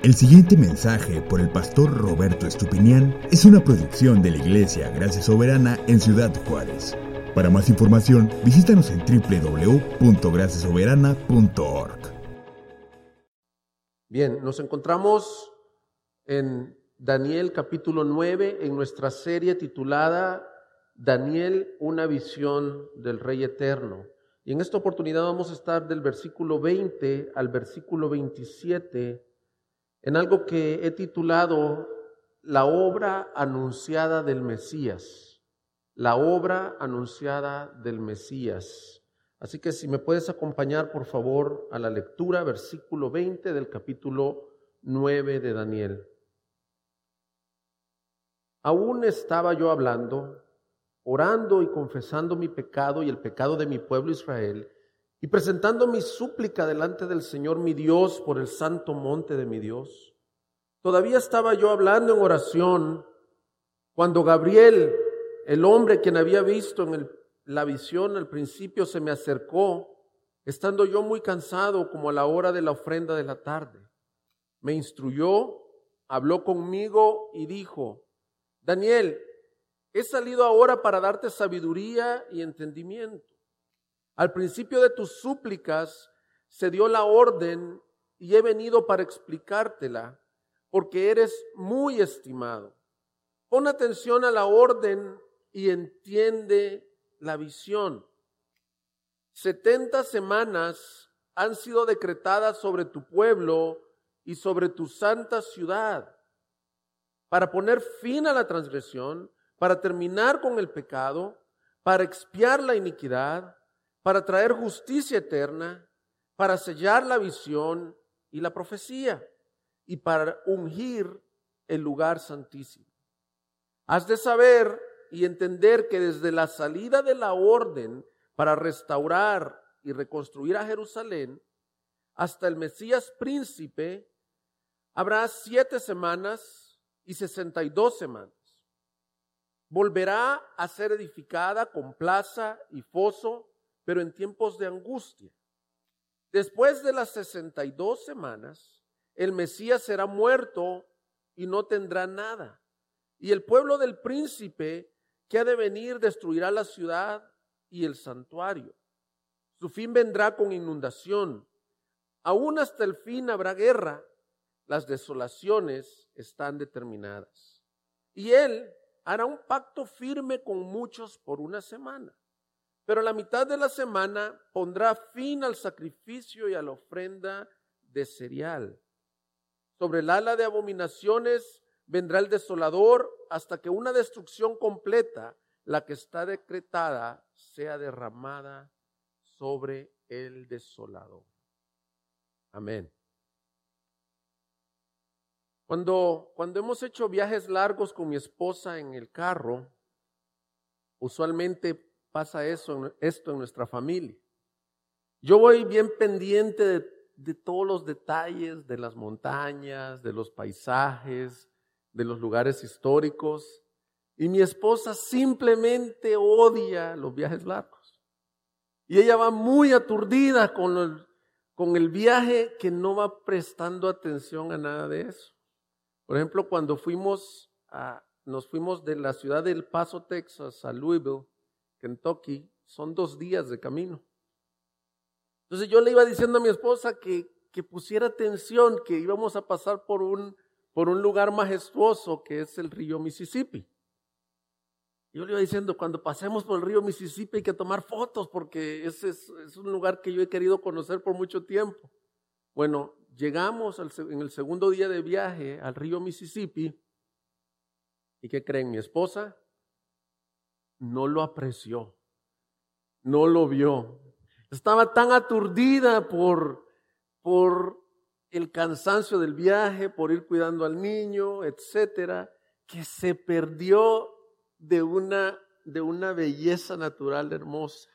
El siguiente mensaje por el pastor Roberto Estupinián es una producción de la Iglesia Gracia Soberana en Ciudad Juárez. Para más información, visítanos en www.graciasoberana.org. Bien, nos encontramos en Daniel capítulo 9 en nuestra serie titulada Daniel, una visión del Rey Eterno. Y en esta oportunidad vamos a estar del versículo 20 al versículo 27 en algo que he titulado La obra anunciada del Mesías. La obra anunciada del Mesías. Así que si me puedes acompañar, por favor, a la lectura, versículo 20 del capítulo 9 de Daniel. Aún estaba yo hablando, orando y confesando mi pecado y el pecado de mi pueblo Israel, y presentando mi súplica delante del Señor mi Dios por el santo monte de mi Dios. Todavía estaba yo hablando en oración cuando Gabriel, el hombre quien había visto en la visión al principio, se me acercó, estando yo muy cansado como a la hora de la ofrenda de la tarde. Me instruyó, habló conmigo y dijo, Daniel, he salido ahora para darte sabiduría y entendimiento. Al principio de tus súplicas se dio la orden y he venido para explicártela, porque eres muy estimado. Pon atención a la orden y entiende la visión. Setenta semanas han sido decretadas sobre tu pueblo y sobre tu santa ciudad para poner fin a la transgresión, para terminar con el pecado, para expiar la iniquidad, para traer justicia eterna, para sellar la visión y la profecía, y para ungir el lugar santísimo. Has de saber y entender que desde la salida de la orden para restaurar y reconstruir a Jerusalén hasta el Mesías príncipe, habrá siete semanas y sesenta y dos semanas. Volverá a ser edificada con plaza y foso pero en tiempos de angustia. Después de las 62 semanas, el Mesías será muerto y no tendrá nada. Y el pueblo del príncipe que ha de venir destruirá la ciudad y el santuario. Su fin vendrá con inundación. Aún hasta el fin habrá guerra. Las desolaciones están determinadas. Y él hará un pacto firme con muchos por una semana pero la mitad de la semana pondrá fin al sacrificio y a la ofrenda de cereal. Sobre el ala de abominaciones vendrá el desolador hasta que una destrucción completa, la que está decretada, sea derramada sobre el desolador. Amén. Cuando, cuando hemos hecho viajes largos con mi esposa en el carro, usualmente pasa eso, esto en nuestra familia. Yo voy bien pendiente de, todos los detalles de las montañas, de los paisajes, de los lugares históricos. Y mi esposa simplemente odia los viajes largos. Y ella va muy aturdida con el, con el viaje que no va prestando atención a nada de eso. Por ejemplo, cuando fuimos a, nos fuimos de la ciudad del Paso, Texas, a Louisville, Kentucky, son dos días de camino. Entonces yo le iba diciendo a mi esposa que, que pusiera atención, que íbamos a pasar por un, por un lugar majestuoso que es el río Mississippi. Yo le iba diciendo, cuando pasemos por el río Mississippi hay que tomar fotos porque ese es, es un lugar que yo he querido conocer por mucho tiempo. Bueno, llegamos en el segundo día de viaje al río Mississippi. ¿Y qué creen? Mi esposa no lo apreció, no lo vio. Estaba tan aturdida por, por el cansancio del viaje, por ir cuidando al niño, etcétera, que se perdió de una, de una belleza natural hermosa.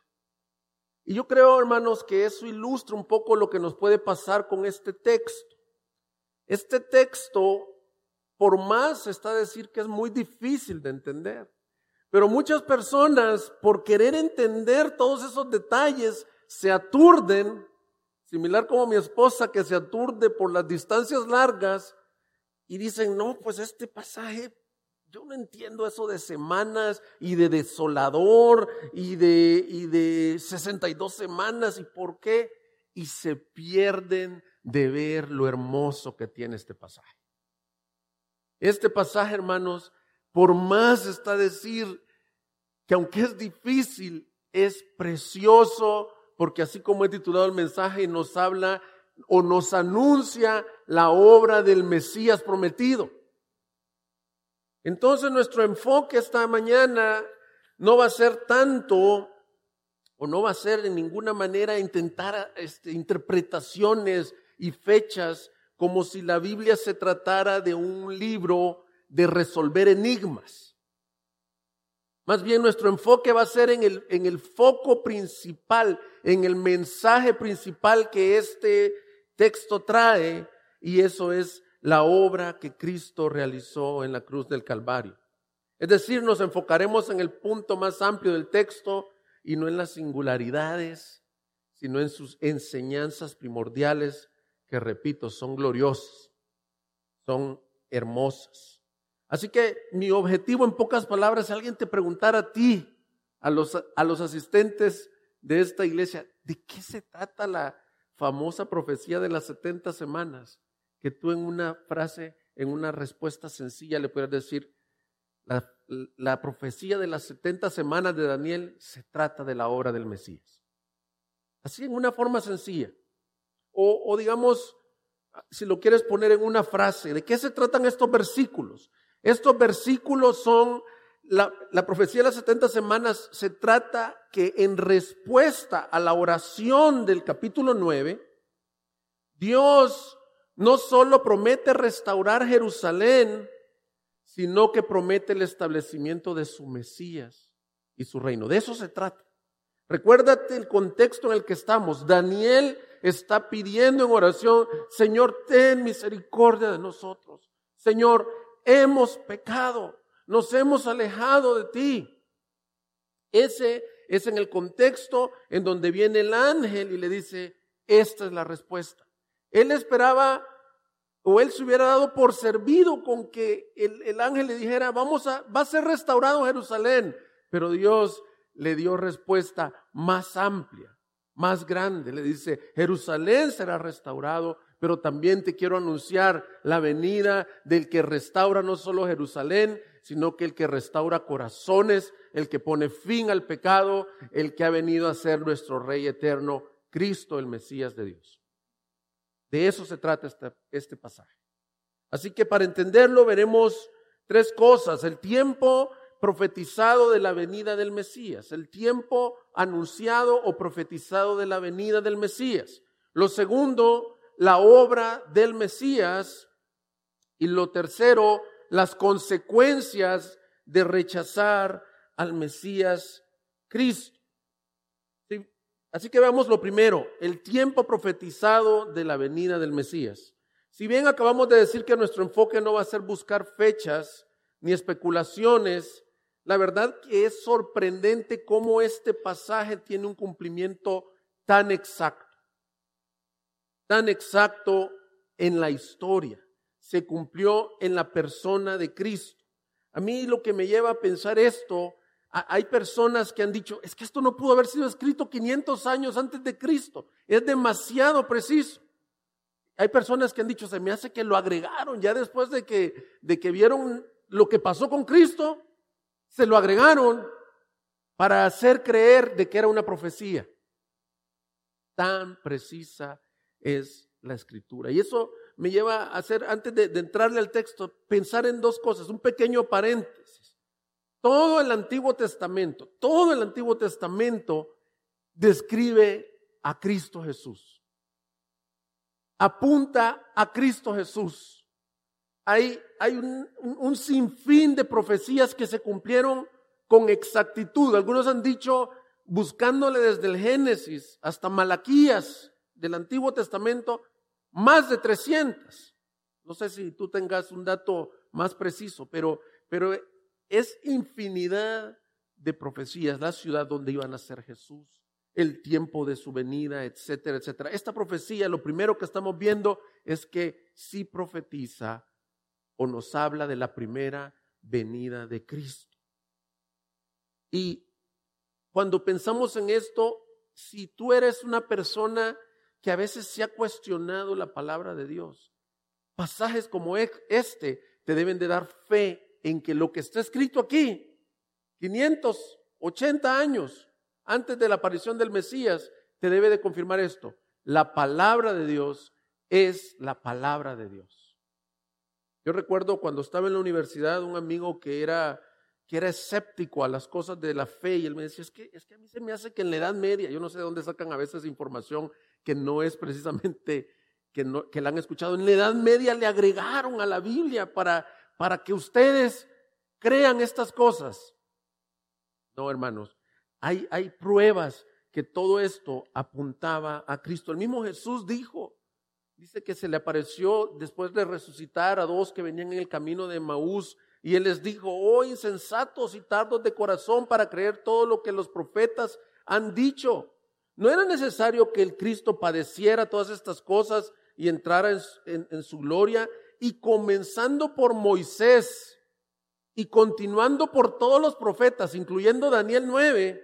Y yo creo, hermanos, que eso ilustra un poco lo que nos puede pasar con este texto. Este texto, por más está decir que es muy difícil de entender. Pero muchas personas, por querer entender todos esos detalles, se aturden Similar como mi esposa que se aturde por las distancias largas y dicen, no, pues este pasaje, yo no entiendo eso de semanas y de desolador y de, y de 62 semanas y por qué. Y se pierden de ver lo hermoso que tiene este pasaje. Este pasaje, hermanos, por más está decir que aunque es difícil, es precioso, porque así como he titulado el mensaje, nos habla o nos anuncia la obra del Mesías prometido. Entonces nuestro enfoque esta mañana no va a ser tanto o no va a ser de ninguna manera intentar este, interpretaciones y fechas como si la Biblia se tratara de un libro de resolver enigmas. Más bien nuestro enfoque va a ser en el, en el foco principal, en el mensaje principal que este texto trae, y eso es la obra que Cristo realizó en la cruz del Calvario. Es decir, nos enfocaremos en el punto más amplio del texto y no en las singularidades, sino en sus enseñanzas primordiales que, repito, son gloriosas, son hermosas. Así que mi objetivo en pocas palabras, si alguien te preguntara a ti, a los, a los asistentes de esta iglesia, ¿de qué se trata la famosa profecía de las 70 semanas? Que tú en una frase, en una respuesta sencilla le puedes decir, la, la profecía de las 70 semanas de Daniel se trata de la obra del Mesías. Así en una forma sencilla. O, digamos, si lo quieres poner en una frase, ¿de qué se tratan estos versículos? Estos versículos son, la, profecía de las 70 semanas se trata que en respuesta a la oración del capítulo 9, Dios no solo promete restaurar Jerusalén, sino que promete el establecimiento de su Mesías y su reino. De eso se trata. Recuérdate el contexto en el que estamos. Daniel está pidiendo en oración, Señor, ten misericordia de nosotros. Señor, hemos pecado, nos hemos alejado de ti. Ese es en el contexto en donde viene el ángel y le dice, esta es la respuesta. Él esperaba o él se hubiera dado por servido con que el, el, ángel le dijera, vamos a, va a ser restaurado Jerusalén. Pero Dios le dio respuesta más amplia más grande. Le dice, Jerusalén será restaurado, pero también te quiero anunciar la venida del que restaura no solo Jerusalén, sino que el que restaura corazones, el que pone fin al pecado, el que ha venido a ser nuestro Rey eterno, Cristo, el Mesías de Dios. De eso se trata este, este pasaje. Así que para entenderlo veremos tres cosas. El tiempo profetizado de la venida del Mesías, el tiempo anunciado o profetizado de la venida del Mesías. Lo segundo, la obra del Mesías. Y lo tercero, las consecuencias de rechazar al Mesías Cristo. Así que veamos lo primero, el tiempo profetizado de la venida del Mesías. Si bien acabamos de decir que nuestro enfoque no va a ser buscar fechas ni especulaciones, la verdad que es sorprendente cómo este pasaje tiene un cumplimiento tan exacto, tan exacto en la historia. Se cumplió en la persona de Cristo. A mí lo que me lleva a pensar esto, hay personas que han dicho, es que esto no pudo haber sido escrito 500 años antes de Cristo, es demasiado preciso. Hay personas que han dicho, se me hace que lo agregaron ya después de que, de que vieron lo que pasó con Cristo, se lo agregaron para hacer creer de que era una profecía. Tan precisa es la escritura. Y eso me lleva a hacer, antes de, entrarle al texto, pensar en dos cosas, un pequeño paréntesis. Todo el Antiguo Testamento, todo el Antiguo Testamento describe a Cristo Jesús. Apunta a Cristo Jesús hay, hay un, un, sinfín de profecías que se cumplieron con exactitud. Algunos han dicho, buscándole desde el Génesis hasta Malaquías del Antiguo Testamento, más de 300. No sé si tú tengas un dato más preciso, pero, pero es infinidad de profecías. La ciudad donde iba a nacer Jesús, el tiempo de su venida, etcétera, etcétera. Esta profecía, lo primero que estamos viendo es que sí profetiza o nos habla de la primera venida de Cristo. Y cuando pensamos en esto, si tú eres una persona que a veces se ha cuestionado la palabra de Dios, pasajes como este te deben de dar fe en que lo que está escrito aquí, 580 años antes de la aparición del Mesías, te debe de confirmar esto. La palabra de Dios es la palabra de Dios. Yo recuerdo cuando estaba en la universidad un amigo que era, que era escéptico a las cosas de la fe y él me decía, es que, es que a mí se me hace que en la Edad Media, yo no sé de dónde sacan a veces información que no es precisamente que, no, que la han escuchado, en la Edad Media le agregaron a la Biblia para, para que ustedes crean estas cosas. No, hermanos, hay, hay pruebas que todo esto apuntaba a Cristo. El mismo Jesús dijo, dice que se le apareció después de resucitar a dos que venían en el camino de Maús y él les dijo, oh insensatos y tardos de corazón para creer todo lo que los profetas han dicho. No era necesario que el Cristo padeciera todas estas cosas y entrara en su gloria y comenzando por Moisés y continuando por todos los profetas, incluyendo Daniel 9,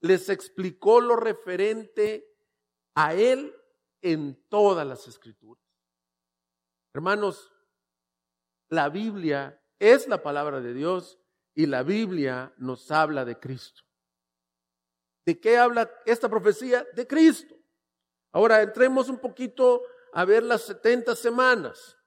les explicó lo referente a él en todas las escrituras. Hermanos, la Biblia es la palabra de Dios y la Biblia nos habla de Cristo. ¿De qué habla esta profecía? De Cristo. Ahora entremos un poquito a ver las 70 semanas.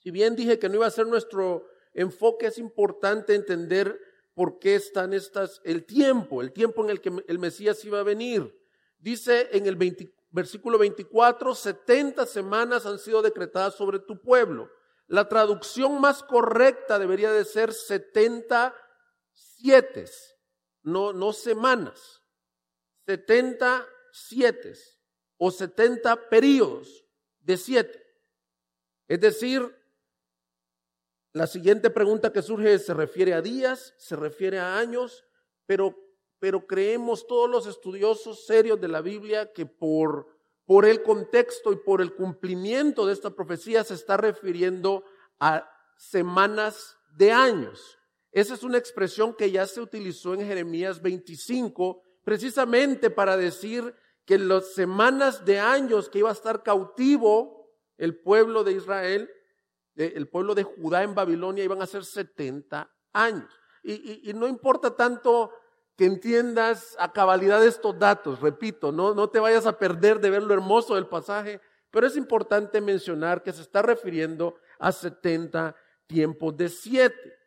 Si bien dije que no iba a ser nuestro enfoque, es importante entender por qué están estas, el tiempo, el tiempo en el que el Mesías iba a venir. Dice en el versículo 24, 70 semanas han sido decretadas sobre tu pueblo. La traducción más correcta debería de ser 70 siete, no, no semanas, 70 siete o 70 periodos de siete. Es decir, la siguiente pregunta que surge se refiere a días, se refiere a años, pero, pero creemos todos los estudiosos serios de la Biblia que por, por el contexto y por el cumplimiento de esta profecía se está refiriendo a semanas de años. Esa es una expresión que ya se utilizó en Jeremías 25, precisamente para decir que las semanas de años que iba a estar cautivo el pueblo de Israel el pueblo de Judá en Babilonia iban a ser 70 años. Y, no importa tanto que entiendas a cabalidad estos datos, repito, no, no te vayas a perder de ver lo hermoso del pasaje, pero es importante mencionar que se está refiriendo a 70 tiempos de siete.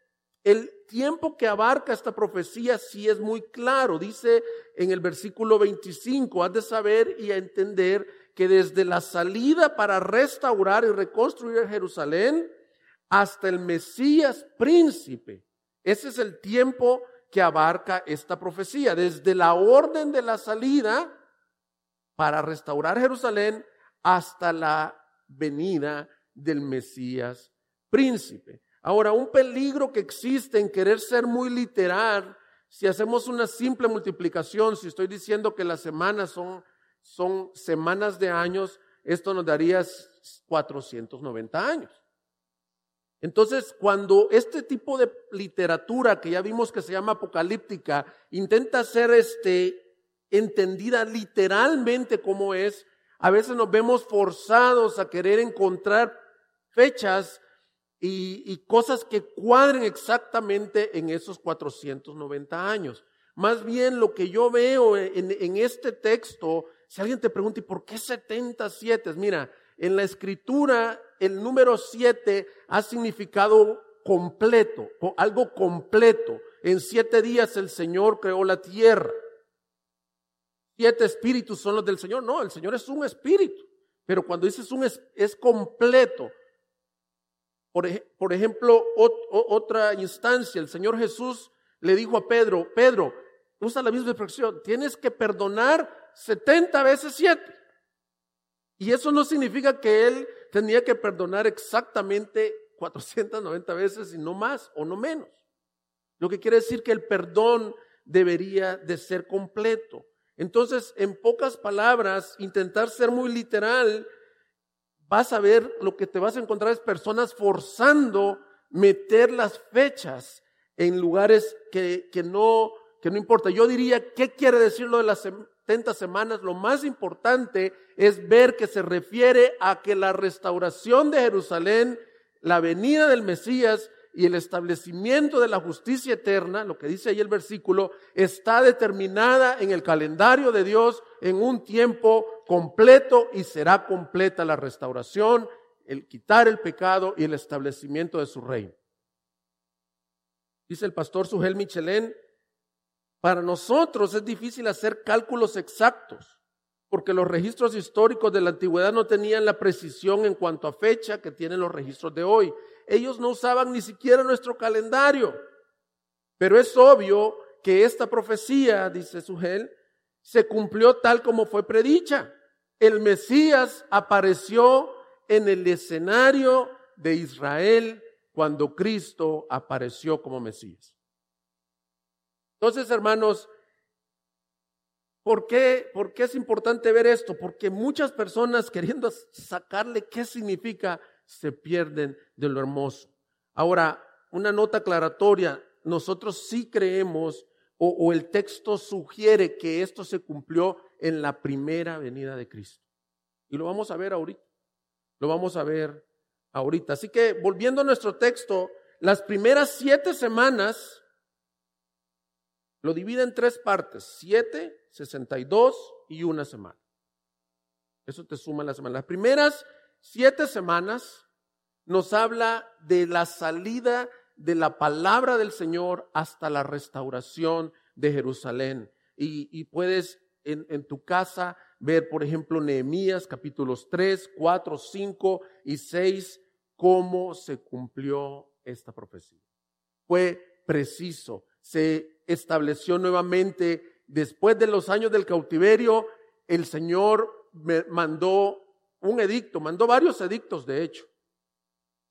El tiempo que abarca esta profecía sí es muy claro. Dice en el versículo 25, has de saber y entender que desde la salida para restaurar y reconstruir Jerusalén hasta el Mesías príncipe, ese es el tiempo que abarca esta profecía, desde la orden de la salida para restaurar Jerusalén hasta la venida del Mesías príncipe. Ahora, un peligro que existe en querer ser muy literal, si hacemos una simple multiplicación, si estoy diciendo que las semanas son son semanas de años, esto nos daría 490 años. Entonces, cuando este tipo de literatura que ya vimos que se llama apocalíptica intenta ser este, entendida literalmente como es, a veces nos vemos forzados a querer encontrar fechas y, cosas que cuadren exactamente en esos 490 años. Más bien lo que yo veo en, este texto si alguien te pregunta, ¿y por qué 77? Mira, en la escritura el número 7 ha significado completo, algo completo. En siete días el Señor creó la tierra. Siete espíritus son los del Señor. No, el Señor es un espíritu. Pero cuando dices un es completo. Por, ejemplo, otra instancia, el Señor Jesús le dijo a Pedro, Pedro, usa la misma expresión, tienes que perdonar 70 veces 7. Y eso no significa que él tenía que perdonar exactamente 490 veces y no más o no menos. Lo que quiere decir que el perdón debería de ser completo. Entonces, en pocas palabras, intentar ser muy literal, vas a ver lo que te vas a encontrar es personas forzando meter las fechas en lugares que, que no, que no importa. Yo diría, ¿qué quiere decir lo de las 70 semanas? Lo más importante es ver que se refiere a que la restauración de Jerusalén, la venida del Mesías, y el establecimiento de la justicia eterna, lo que dice ahí el versículo, está determinada en el calendario de Dios en un tiempo completo y será completa la restauración, el quitar el pecado y el establecimiento de su reino. Dice el pastor Sugel Michelén, para nosotros es difícil hacer cálculos exactos, porque los registros históricos de la antigüedad no tenían la precisión en cuanto a fecha que tienen los registros de hoy ellos no usaban ni siquiera nuestro calendario. Pero es obvio que esta profecía, dice Sugel, se cumplió tal como fue predicha. El Mesías apareció en el escenario de Israel cuando Cristo apareció como Mesías. Entonces, hermanos, ¿por qué, ¿por qué es importante ver esto? Porque muchas personas queriendo sacarle qué significa se pierden de lo hermoso. Ahora, una nota aclaratoria, nosotros sí creemos o, el texto sugiere que esto se cumplió en la primera venida de Cristo. Y lo vamos a ver ahorita. Lo vamos a ver ahorita. Así que volviendo a nuestro texto, las primeras siete semanas lo divide en tres partes, siete, sesenta y dos y una semana. Eso te suma la semana. Las primeras siete semanas nos habla de la salida de la palabra del Señor hasta la restauración de Jerusalén. Y, puedes en, en, tu casa ver, por ejemplo, Nehemías capítulos 3, 4, 5 y 6, cómo se cumplió esta profecía. Fue preciso, se estableció nuevamente después de los años del cautiverio, el Señor mandó un edicto, mandó varios edictos de hecho.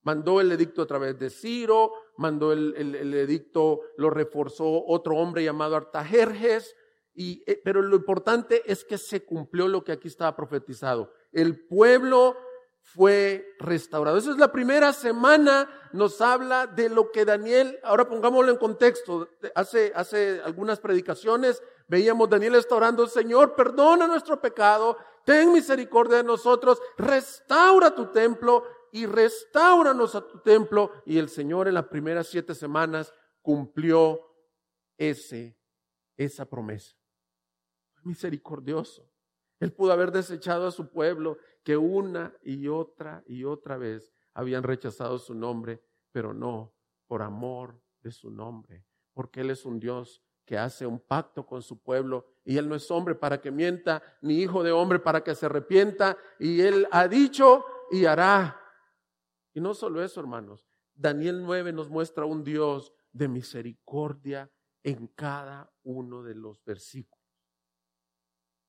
Mandó el edicto a través de Ciro, mandó el, edicto, lo reforzó otro hombre llamado Artajerjes, y, eh, pero lo importante es que se cumplió lo que aquí estaba profetizado. El pueblo fue restaurado. Esa es la primera semana, nos habla de lo que Daniel, ahora pongámoslo en contexto, hace, hace algunas predicaciones veíamos Daniel está orando, Señor, perdona nuestro pecado, ten misericordia de nosotros, restaura tu templo y restauranos a tu templo. Y el Señor en las primeras siete semanas cumplió ese, esa promesa. Misericordioso. Él pudo haber desechado a su pueblo que una y otra y otra vez habían rechazado su nombre, pero no por amor de su nombre, porque Él es un Dios que hace un pacto con su pueblo y Él no es hombre para que mienta, ni hijo de hombre para que se arrepienta, y Él ha dicho y hará. Y no solo eso, hermanos, Daniel 9 nos muestra un Dios de misericordia en cada uno de los versículos.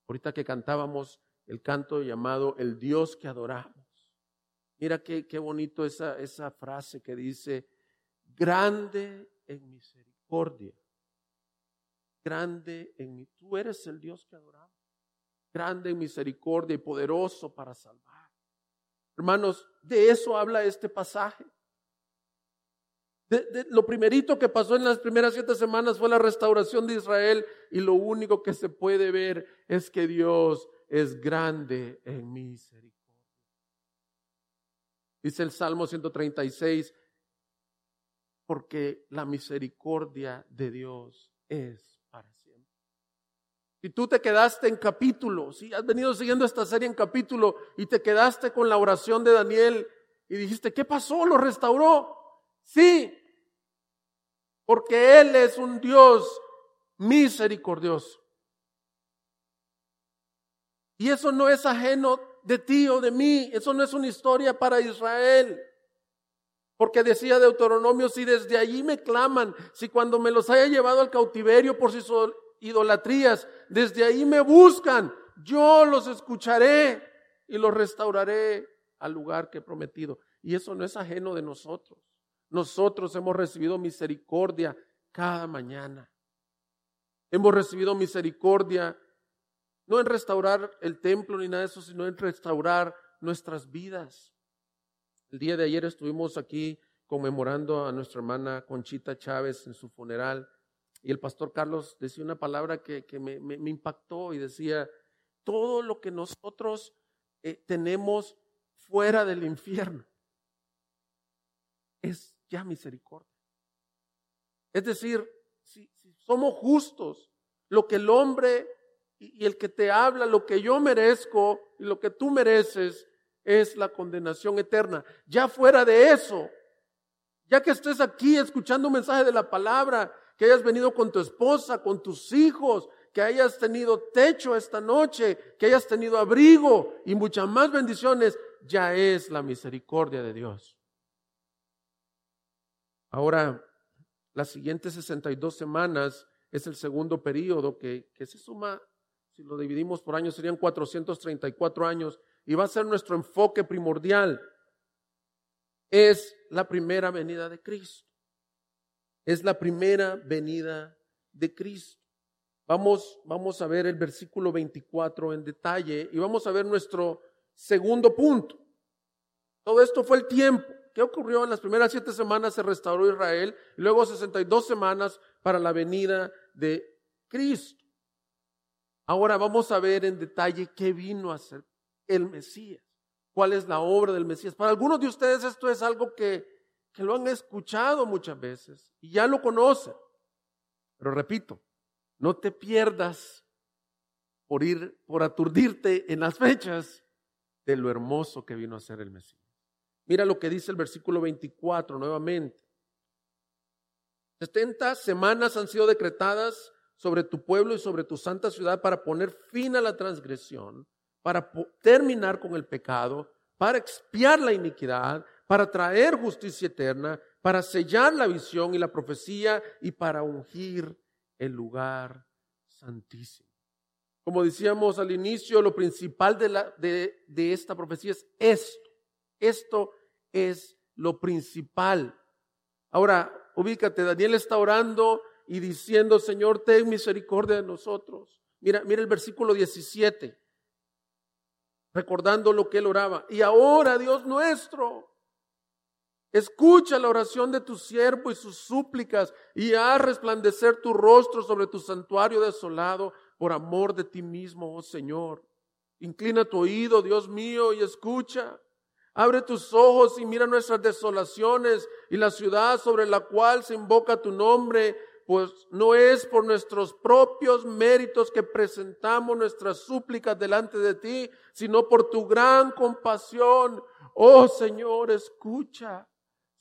Ahorita que cantábamos el canto llamado El Dios que adoramos. Mira qué, qué bonito esa, esa frase que dice, grande en misericordia grande en mí. Tú eres el Dios que adoramos. Grande en misericordia y poderoso para salvar. Hermanos, de eso habla este pasaje. lo primerito que pasó en las primeras siete semanas fue la restauración de Israel y lo único que se puede ver es que Dios es grande en misericordia. Dice el Salmo 136, porque la misericordia de Dios es si tú te quedaste en capítulo, si has venido siguiendo esta serie en capítulo y te quedaste con la oración de Daniel y dijiste, ¿qué pasó? ¿Lo restauró? Sí, porque Él es un Dios misericordioso. Y eso no es ajeno de ti o de mí, eso no es una historia para Israel. Porque decía Deuteronomio, si desde allí me claman, si cuando me los haya llevado al cautiverio por si idolatrías, desde ahí me buscan, yo los escucharé y los restauraré al lugar que he prometido. Y eso no es ajeno de nosotros. Nosotros hemos recibido misericordia cada mañana. Hemos recibido misericordia no en restaurar el templo ni nada de eso, sino en restaurar nuestras vidas. El día de ayer estuvimos aquí conmemorando a nuestra hermana Conchita Chávez en su funeral y el pastor Carlos decía una palabra que, me, impactó y decía, todo lo que nosotros eh, tenemos fuera del infierno es ya misericordia. Es decir, si, somos justos, lo que el hombre y, el que te habla, lo que yo merezco y lo que tú mereces es la condenación eterna. Ya fuera de eso, ya que estés aquí escuchando un mensaje de la palabra, que hayas venido con tu esposa, con tus hijos, que hayas tenido techo esta noche, que hayas tenido abrigo y muchas más bendiciones, ya es la misericordia de Dios. Ahora, las siguientes 62 semanas es el segundo periodo que, que se suma, si lo dividimos por años, serían 434 años y va a ser nuestro enfoque primordial. Es la primera venida de Cristo. Es la primera venida de Cristo. Vamos, vamos a ver el versículo 24 en detalle y vamos a ver nuestro segundo punto. Todo esto fue el tiempo. ¿Qué ocurrió? En las primeras siete semanas se restauró Israel y luego 62 semanas para la venida de Cristo. Ahora vamos a ver en detalle qué vino a hacer el Mesías, cuál es la obra del Mesías. Para algunos de ustedes esto es algo que, que lo han escuchado muchas veces y ya lo conocen. Pero repito, no te pierdas por ir, por aturdirte en las fechas de lo hermoso que vino a ser el Mesías. Mira lo que dice el versículo 24 nuevamente. 70 semanas han sido decretadas sobre tu pueblo y sobre tu santa ciudad para poner fin a la transgresión, para terminar con el pecado, para expiar la iniquidad, para traer justicia eterna, para sellar la visión y la profecía y para ungir el lugar santísimo. Como decíamos al inicio, lo principal de, esta profecía es esto. Esto es lo principal. Ahora, ubícate, Daniel está orando y diciendo, Señor, ten misericordia de nosotros. Mira, mira el versículo 17, recordando lo que él oraba. Y ahora, Dios nuestro, escucha la oración de tu siervo y sus súplicas y haz resplandecer tu rostro sobre tu santuario desolado por amor de ti mismo, oh Señor. Inclina tu oído, Dios mío, y escucha. Abre tus ojos y mira nuestras desolaciones y la ciudad sobre la cual se invoca tu nombre, pues no es por nuestros propios méritos que presentamos nuestras súplicas delante de ti, sino por tu gran compasión. Oh Señor, escucha.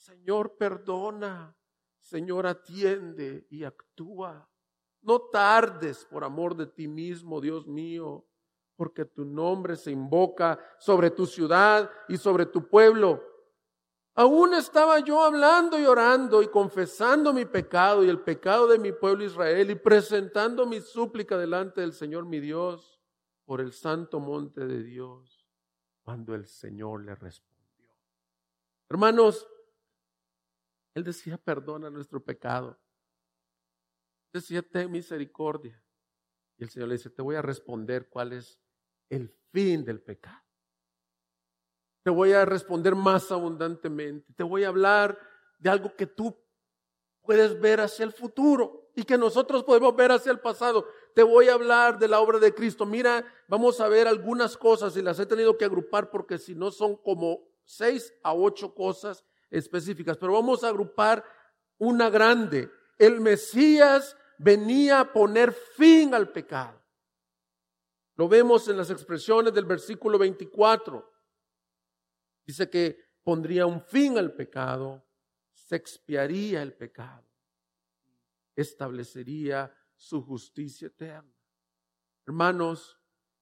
Señor, perdona. Señor, atiende y actúa. No tardes por amor de ti mismo, Dios mío porque tu nombre se invoca sobre tu ciudad y sobre tu pueblo. Aún estaba yo hablando y orando y confesando mi pecado y el pecado de mi pueblo Israel y presentando mi súplica delante del Señor mi Dios por el santo monte de Dios, cuando el Señor le respondió. Hermanos, Él decía, perdona nuestro pecado. Decía, ten misericordia. Y el Señor le dice, te voy a responder cuál es el fin del pecado. Te voy a responder más abundantemente. Te voy a hablar de algo que tú puedes ver hacia el futuro y que nosotros podemos ver hacia el pasado. Te voy a hablar de la obra de Cristo. Mira, vamos a ver algunas cosas y las he tenido que agrupar porque si no son como seis a ocho cosas específicas, pero vamos a agrupar una grande. El Mesías venía a poner fin al pecado. Lo vemos en las expresiones del versículo 24. Dice que pondría un fin al pecado, se expiaría el pecado, establecería su justicia eterna. Hermanos,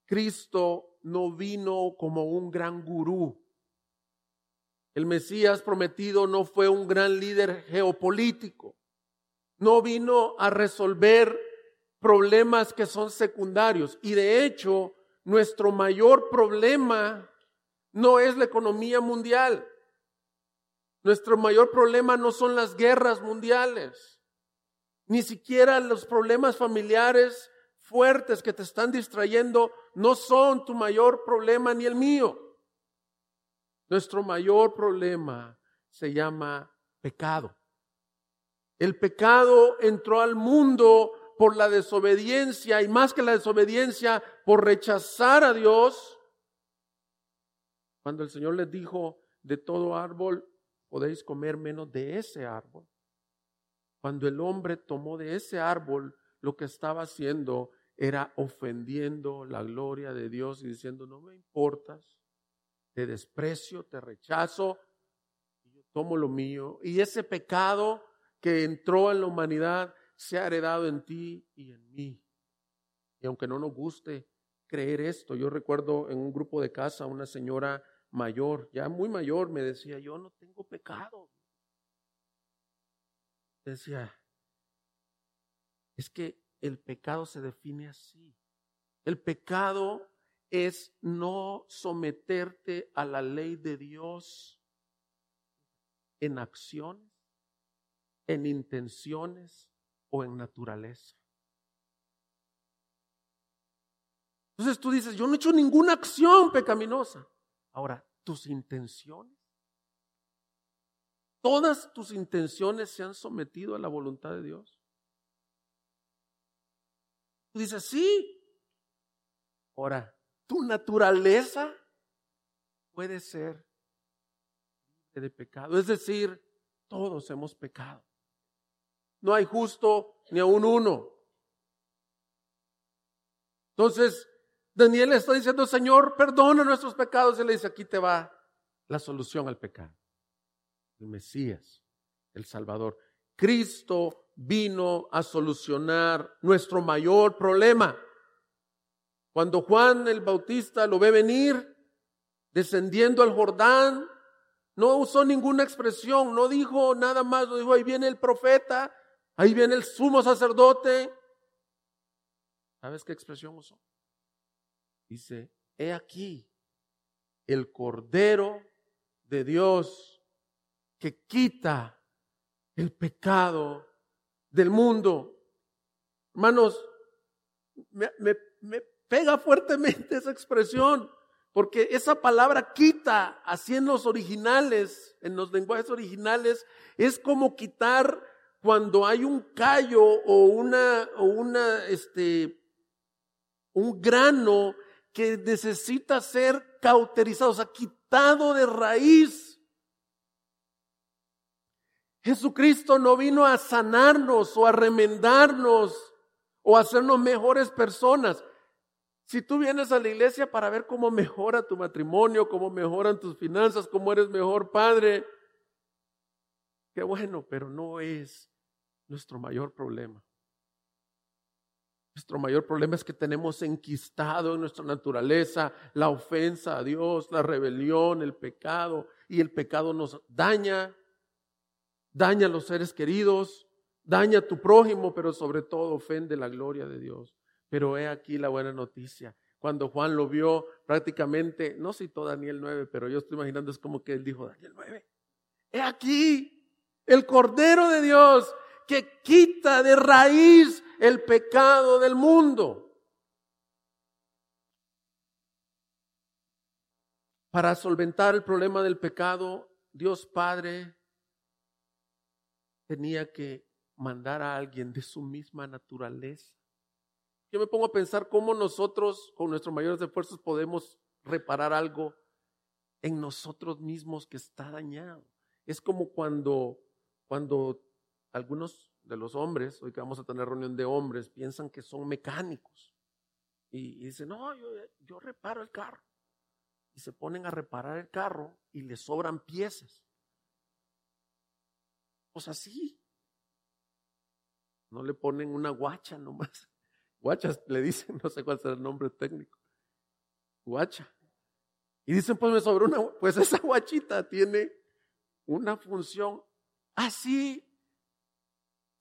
Cristo no vino como un gran gurú. El Mesías prometido no fue un gran líder geopolítico. No vino a resolver problemas que son secundarios. Y de hecho, nuestro mayor problema no es la economía mundial. Nuestro mayor problema no son las guerras mundiales, ni siquiera los problemas familiares fuertes que te están distrayendo no son tu mayor problema ni el mío. Nuestro mayor problema se llama pecado. El pecado entró al mundo por la desobediencia y más que la desobediencia, por rechazar a Dios. Cuando el Señor les dijo, de todo árbol podéis comer menos de ese árbol. Cuando el hombre tomó de ese árbol, lo que estaba haciendo era ofendiendo la gloria de Dios y diciendo, no me importas, te desprecio, te rechazo, y yo tomo lo mío. Y ese pecado que entró en la humanidad se ha heredado en ti y en mí. Y aunque no nos guste creer esto, yo recuerdo en un grupo de casa una señora mayor, ya muy mayor, me decía, yo no tengo pecado. Decía, es que el pecado se define así. El pecado es no someterte a la ley de Dios en acciones, en intenciones o en naturaleza. Entonces tú dices, yo no he hecho ninguna acción pecaminosa. Ahora, tus intenciones, todas tus intenciones se han sometido a la voluntad de Dios. Tú dices, sí. Ahora, tu naturaleza puede ser de pecado. Es decir, todos hemos pecado. No hay justo ni aún uno. Entonces, Daniel está diciendo, Señor, perdona nuestros pecados. Y le dice, aquí te va la solución al pecado. El Mesías, el Salvador. Cristo vino a solucionar nuestro mayor problema. Cuando Juan el Bautista lo ve venir, descendiendo al Jordán, no usó ninguna expresión, no dijo nada más, no dijo, ahí viene el profeta, ahí viene el sumo sacerdote. ¿Sabes qué expresión usó? Dice, he aquí el Cordero de Dios que quita el pecado del mundo. Hermanos, me, me, pega fuertemente esa expresión, porque esa palabra quita, así en los originales, en los lenguajes originales, es como quitar cuando hay un callo o una, o una, este, un grano que necesita ser cauterizado, o sea, quitado de raíz. Jesucristo no vino a sanarnos o a remendarnos o a hacernos mejores personas. Si tú vienes a la iglesia para ver cómo mejora tu matrimonio, cómo mejoran tus finanzas, cómo eres mejor padre, qué bueno, pero no es nuestro mayor problema. Nuestro mayor problema es que tenemos enquistado en nuestra naturaleza la ofensa a Dios, la rebelión, el pecado, y el pecado nos daña, daña a los seres queridos, daña a tu prójimo, pero sobre todo ofende la gloria de Dios. Pero he aquí la buena noticia. Cuando Juan lo vio prácticamente, no citó Daniel 9, pero yo estoy imaginando es como que él dijo, Daniel 9, he aquí el Cordero de Dios que quita de raíz el pecado del mundo. Para solventar el problema del pecado, Dios Padre tenía que mandar a alguien de su misma naturaleza. Yo me pongo a pensar cómo nosotros, con nuestros mayores esfuerzos, podemos reparar algo en nosotros mismos que está dañado. Es como cuando, cuando algunos de los hombres, hoy que vamos a tener reunión de hombres, piensan que son mecánicos. Y, dicen, no, yo, yo reparo el carro. Y se ponen a reparar el carro y les sobran piezas. Pues así. No le ponen una guacha nomás. Guachas le dicen, no sé cuál será el nombre técnico. Guacha. Y dicen, pues me sobró una, pues esa guachita tiene una función así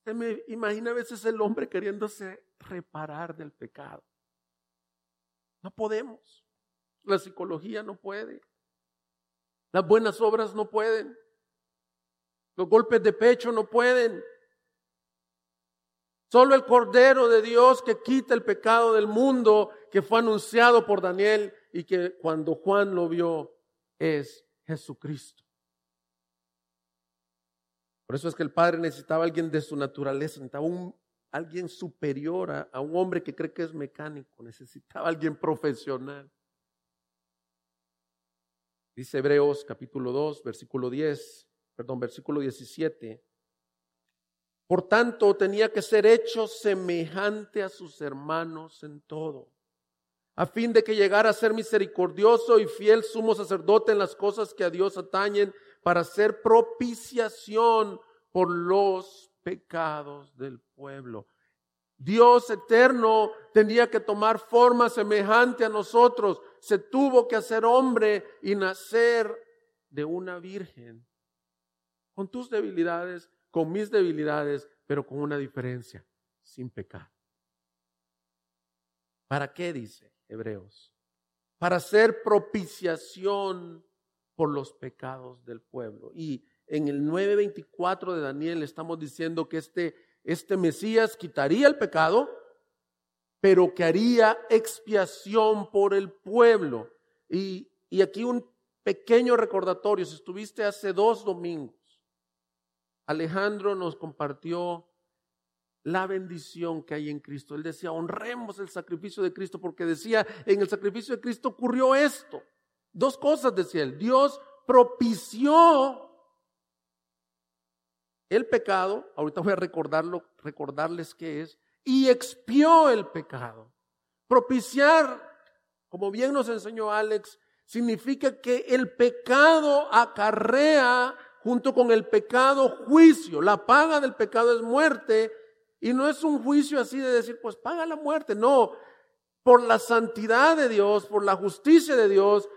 se me imagina a veces el hombre queriéndose reparar del pecado. No podemos. La psicología no puede. Las buenas obras no pueden. Los golpes de pecho no pueden. Solo el Cordero de Dios que quita el pecado del mundo, que fue anunciado por Daniel y que cuando Juan lo vio es Jesucristo. Por eso es que el Padre necesitaba a alguien de su naturaleza, necesitaba un, alguien superior a, un hombre que cree que es mecánico, necesitaba alguien profesional. Dice Hebreos capítulo 2, versículo 10, perdón, versículo 17. Por tanto, tenía que ser hecho semejante a sus hermanos en todo, a fin de que llegara a ser misericordioso y fiel sumo sacerdote en las cosas que a Dios atañen, para hacer propiciación por los pecados del pueblo. Dios eterno tenía que tomar forma semejante a nosotros. Se tuvo que hacer hombre y nacer de una virgen. Con tus debilidades, con mis debilidades, pero con una diferencia, sin pecado. ¿Para qué dice Hebreos? Para hacer propiciación por los pecados del pueblo. Y en el 9.24 de Daniel estamos diciendo que este este Mesías quitaría el pecado, pero que haría expiación por el pueblo. Y, y aquí un pequeño recordatorio, si estuviste hace dos domingos, Alejandro nos compartió la bendición que hay en Cristo. Él decía, honremos el sacrificio de Cristo, porque decía, en el sacrificio de Cristo ocurrió esto. Dos cosas decía él. Dios propició el pecado, ahorita voy a recordarlo, recordarles qué es, y expió el pecado. Propiciar, como bien nos enseñó Alex, significa que el pecado acarrea junto con el pecado juicio. La paga del pecado es muerte y no es un juicio así de decir, pues paga la muerte. No, por la santidad de Dios, por la justicia de Dios,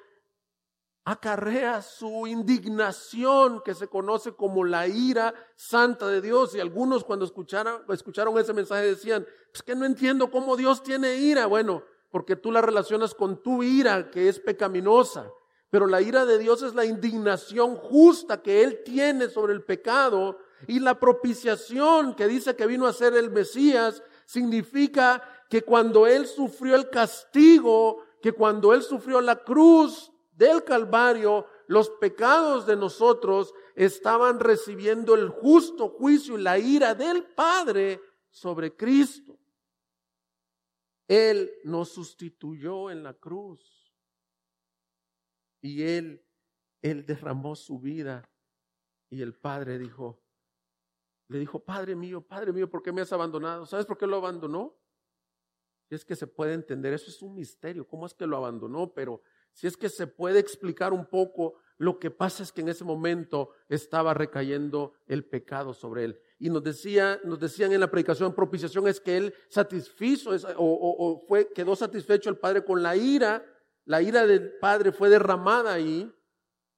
acarrea su indignación que se conoce como la ira santa de Dios. Y algunos cuando escucharon, escucharon ese mensaje decían, es que no entiendo cómo Dios tiene ira. Bueno, porque tú la relacionas con tu ira que es pecaminosa. Pero la ira de Dios es la indignación justa que Él tiene sobre el pecado y la propiciación que dice que vino a ser el Mesías significa que cuando Él sufrió el castigo, que cuando Él sufrió la cruz, del Calvario, los pecados de nosotros estaban recibiendo el justo juicio y la ira del Padre sobre Cristo. Él nos sustituyó en la cruz y Él, Él derramó su vida y el Padre dijo, le dijo, Padre mío, Padre mío, ¿por qué me has abandonado? ¿Sabes por qué lo abandonó? Es que se puede entender, eso es un misterio, ¿cómo es que lo abandonó? Pero si es que se puede explicar un poco, lo que pasa es que en ese momento estaba recayendo el pecado sobre él. Y nos, decía, nos decían en la predicación propiciación es que él satisfizo o, fue, quedó satisfecho el Padre con la ira. La ira del Padre fue derramada ahí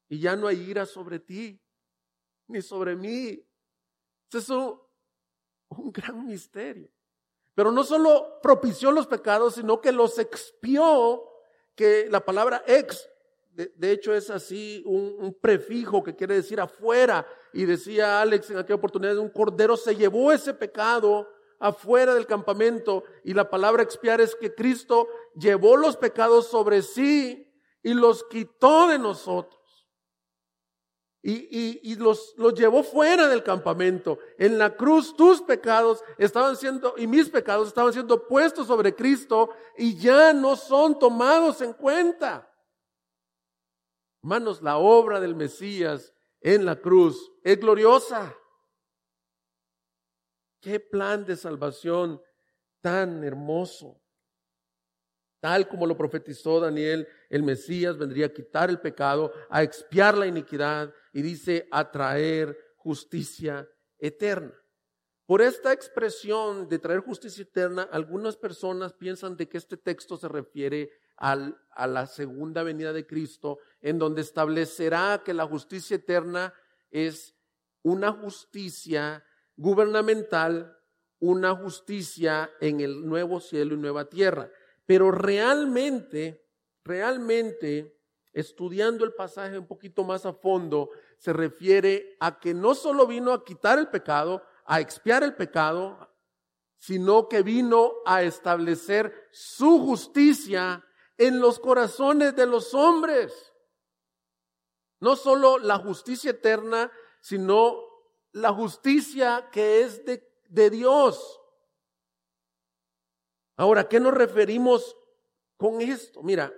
y ya no hay ira sobre ti ni sobre mí. Es un gran misterio. Pero no solo propició los pecados, sino que los expió que la palabra ex, de, hecho es así un, prefijo que quiere decir afuera. Y decía Alex en aquella oportunidad, un cordero se llevó ese pecado afuera del campamento. Y la palabra expiar es que Cristo llevó los pecados sobre sí y los quitó de nosotros. Y, los, los, llevó fuera del campamento. En la cruz tus pecados estaban siendo, y mis pecados estaban siendo puestos sobre Cristo y ya no son tomados en cuenta. Hermanos, la obra del Mesías en la cruz es gloriosa. Qué plan de salvación tan hermoso. Tal como lo profetizó Daniel, el Mesías vendría a quitar el pecado, a expiar la iniquidad y dice a traer justicia eterna. Por esta expresión de traer justicia eterna, algunas personas piensan de que este texto se refiere a la segunda venida de Cristo, en donde establecerá que la justicia eterna es una justicia gubernamental, una justicia en el nuevo cielo y nueva tierra. Pero realmente, realmente, estudiando el pasaje un poquito más a fondo, se refiere a que no solo vino a quitar el pecado, a expiar el pecado, sino que vino a establecer su justicia en los corazones de los hombres. No solo la justicia eterna, sino la justicia que es de, de Dios. Ahora, ¿qué nos referimos con esto? Mira,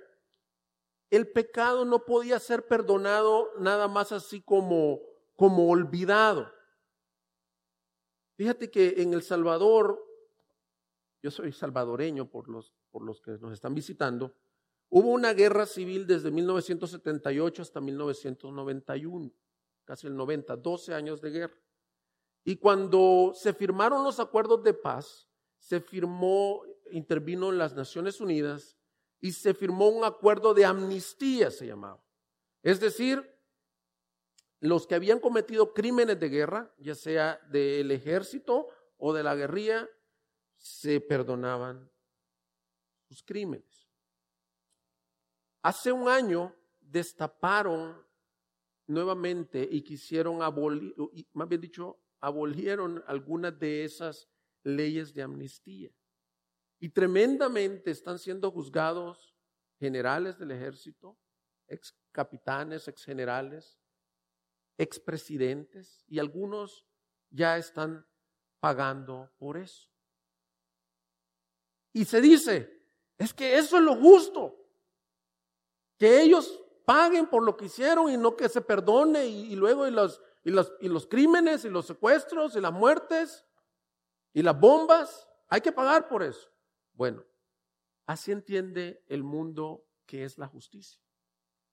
el pecado no podía ser perdonado nada más así como, como olvidado. Fíjate que en El Salvador, yo soy salvadoreño por los, por los que nos están visitando, hubo una guerra civil desde 1978 hasta 1991, casi el 90, 12 años de guerra. Y cuando se firmaron los acuerdos de paz, se firmó, intervino en las Naciones Unidas y se firmó un acuerdo de amnistía, se llamaba. Es decir, los que habían cometido crímenes de guerra, ya sea del ejército o de la guerrilla, se perdonaban sus crímenes. Hace un año destaparon nuevamente y quisieron abolir, más bien dicho, abolieron algunas de esas leyes de amnistía. Y tremendamente están siendo juzgados generales del ejército, ex capitanes, ex generales, ex presidentes, y algunos ya están pagando por eso. Y se dice, es que eso es lo justo, que ellos paguen por lo que hicieron y no que se perdone y, luego y los, y, los, y los crímenes y los secuestros y las muertes y las bombas, hay que pagar por eso. Bueno, así entiende el mundo que es la justicia.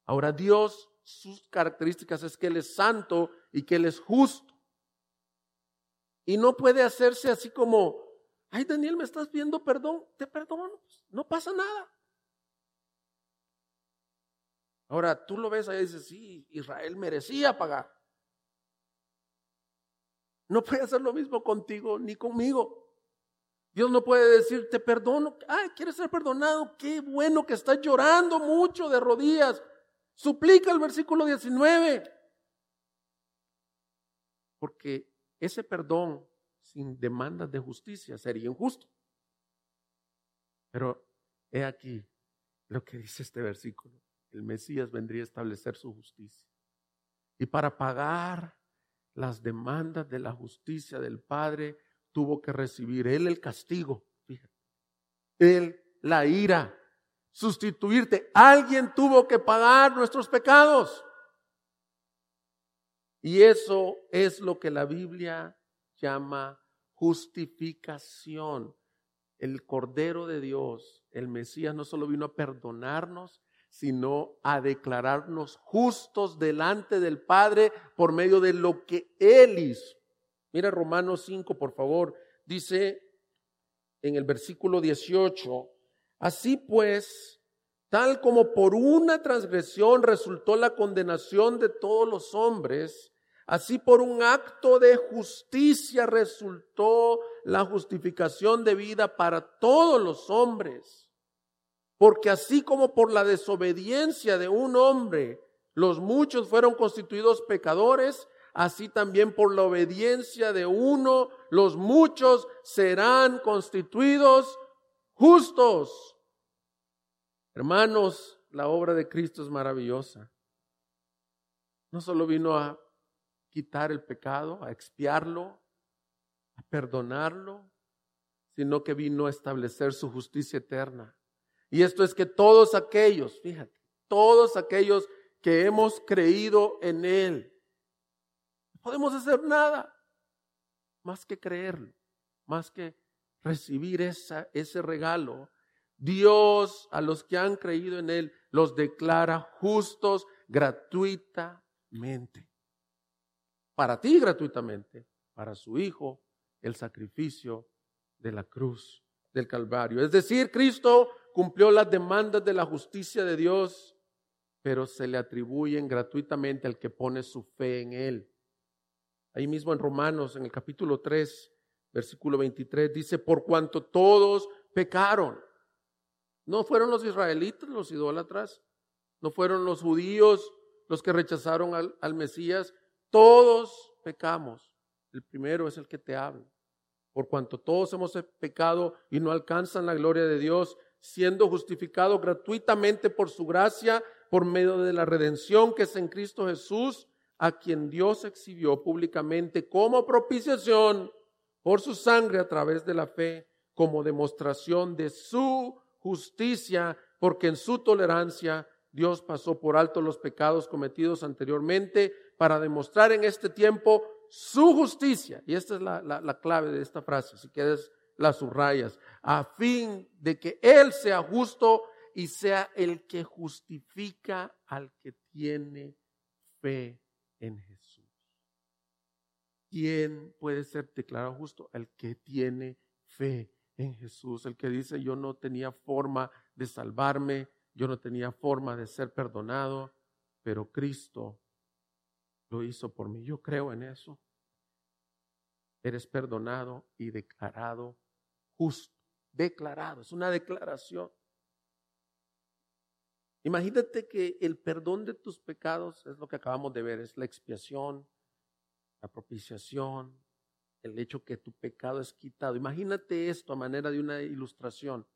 Ahora Dios, sus características es que Él es santo y que Él es justo. Y no puede hacerse así como, ay Daniel, me estás pidiendo perdón, te perdono, no pasa nada. Ahora tú lo ves ahí y dices, sí, Israel merecía pagar. No puede hacer lo mismo contigo ni conmigo. Dios no puede decir, te perdono. Ay, ¿quieres ser perdonado? Qué bueno que estás llorando mucho de rodillas. Suplica el versículo 19. Porque ese perdón sin demandas de justicia sería injusto. Pero he aquí lo que dice este versículo. El Mesías vendría a establecer su justicia. Y para pagar las demandas de la justicia del Padre, tuvo que recibir él el castigo, fíjate, él la ira, sustituirte. Alguien tuvo que pagar nuestros pecados. Y eso es lo que la Biblia llama justificación. El Cordero de Dios, el Mesías, no solo vino a perdonarnos, sino a declararnos justos delante del Padre por medio de lo que Él hizo. Mira Romanos 5, por favor. Dice en el versículo 18, así pues, tal como por una transgresión resultó la condenación de todos los hombres, así por un acto de justicia resultó la justificación de vida para todos los hombres. Porque así como por la desobediencia de un hombre los muchos fueron constituidos pecadores, así también por la obediencia de uno, los muchos serán constituidos justos. Hermanos, la obra de Cristo es maravillosa. No solo vino a quitar el pecado, a expiarlo, a perdonarlo, sino que vino a establecer su justicia eterna. Y esto es que todos aquellos, fíjate, todos aquellos que hemos creído en Él, podemos hacer nada más que creerlo, más que recibir ese regalo. Dios a los que han creído en Él los declara justos gratuitamente. Para ti gratuitamente, para su Hijo, el sacrificio de la cruz del Calvario. Es decir, Cristo cumplió las demandas de la justicia de Dios, pero se le atribuyen gratuitamente al que pone su fe en Él. Ahí mismo en Romanos, en el capítulo 3, versículo 23, dice, por cuanto todos pecaron. No fueron los israelitas los idólatras, no fueron los judíos los que rechazaron al, al Mesías, todos pecamos. El primero es el que te habla. por cuanto todos hemos pecado y no alcanzan la gloria de Dios, siendo justificados gratuitamente por su gracia, por medio de la redención que es en Cristo Jesús, a quien Dios exhibió públicamente como propiciación por su sangre a través de la fe, como demostración de su justicia, porque en su tolerancia Dios pasó por alto los pecados cometidos anteriormente para demostrar en este tiempo su justicia. Y esta es la, clave de esta frase, si quieres la subrayas, a fin de que Él sea justo y sea el que justifica al que tiene fe en Jesús. ¿Quién puede ser declarado justo? El que tiene fe en Jesús, el que dice yo no tenía forma de salvarme, yo no tenía forma de ser perdonado, pero Cristo lo hizo por mí. Yo creo en eso. Eres perdonado y declarado justo. Declarado, es una declaración. Imagínate que el perdón de tus pecados es lo que acabamos de ver, es la expiación, la propiciación, el hecho que tu pecado es quitado. Imagínate esto a manera de una ilustración,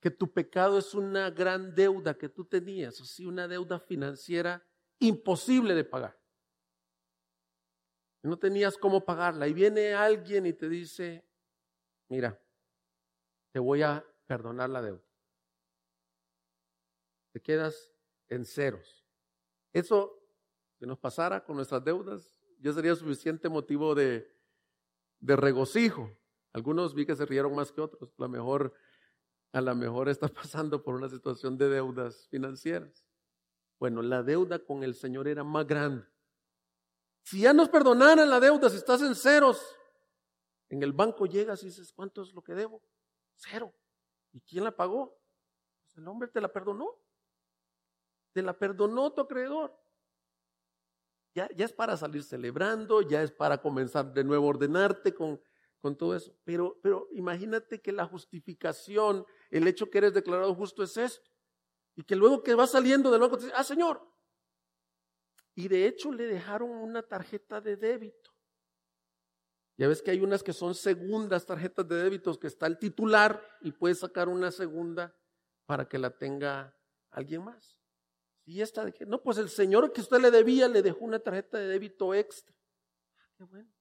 que tu pecado es una gran deuda que tú tenías, así una deuda financiera imposible de pagar. No tenías cómo pagarla y viene alguien y te dice, mira, te voy a perdonar la deuda. Te quedas en ceros. Eso, que nos pasara con nuestras deudas, ya sería suficiente motivo de, de regocijo. Algunos vi que se rieron más que otros. A lo mejor, a mejor está pasando por una situación de deudas financieras. Bueno, la deuda con el Señor era más grande. Si ya nos perdonaran la deuda, si estás en ceros, en el banco llegas y dices, ¿cuánto es lo que debo? Cero. ¿Y quién la pagó? Pues el hombre te la perdonó. Te la perdonó tu acreedor. Ya, ya, es para salir celebrando, ya es para comenzar de nuevo a ordenarte con, con todo eso. Pero, pero imagínate que la justificación, el hecho que eres declarado justo es esto. Y que luego que vas saliendo del banco te dice, ah, Señor. Y de hecho le dejaron una tarjeta de débito. Ya ves que hay unas que son segundas tarjetas de débitos, que está el titular y puedes sacar una segunda para que la tenga alguien más. Y esta de que, no, pues el señor que usted le debía le dejó una tarjeta de débito extra. Ah, qué bueno.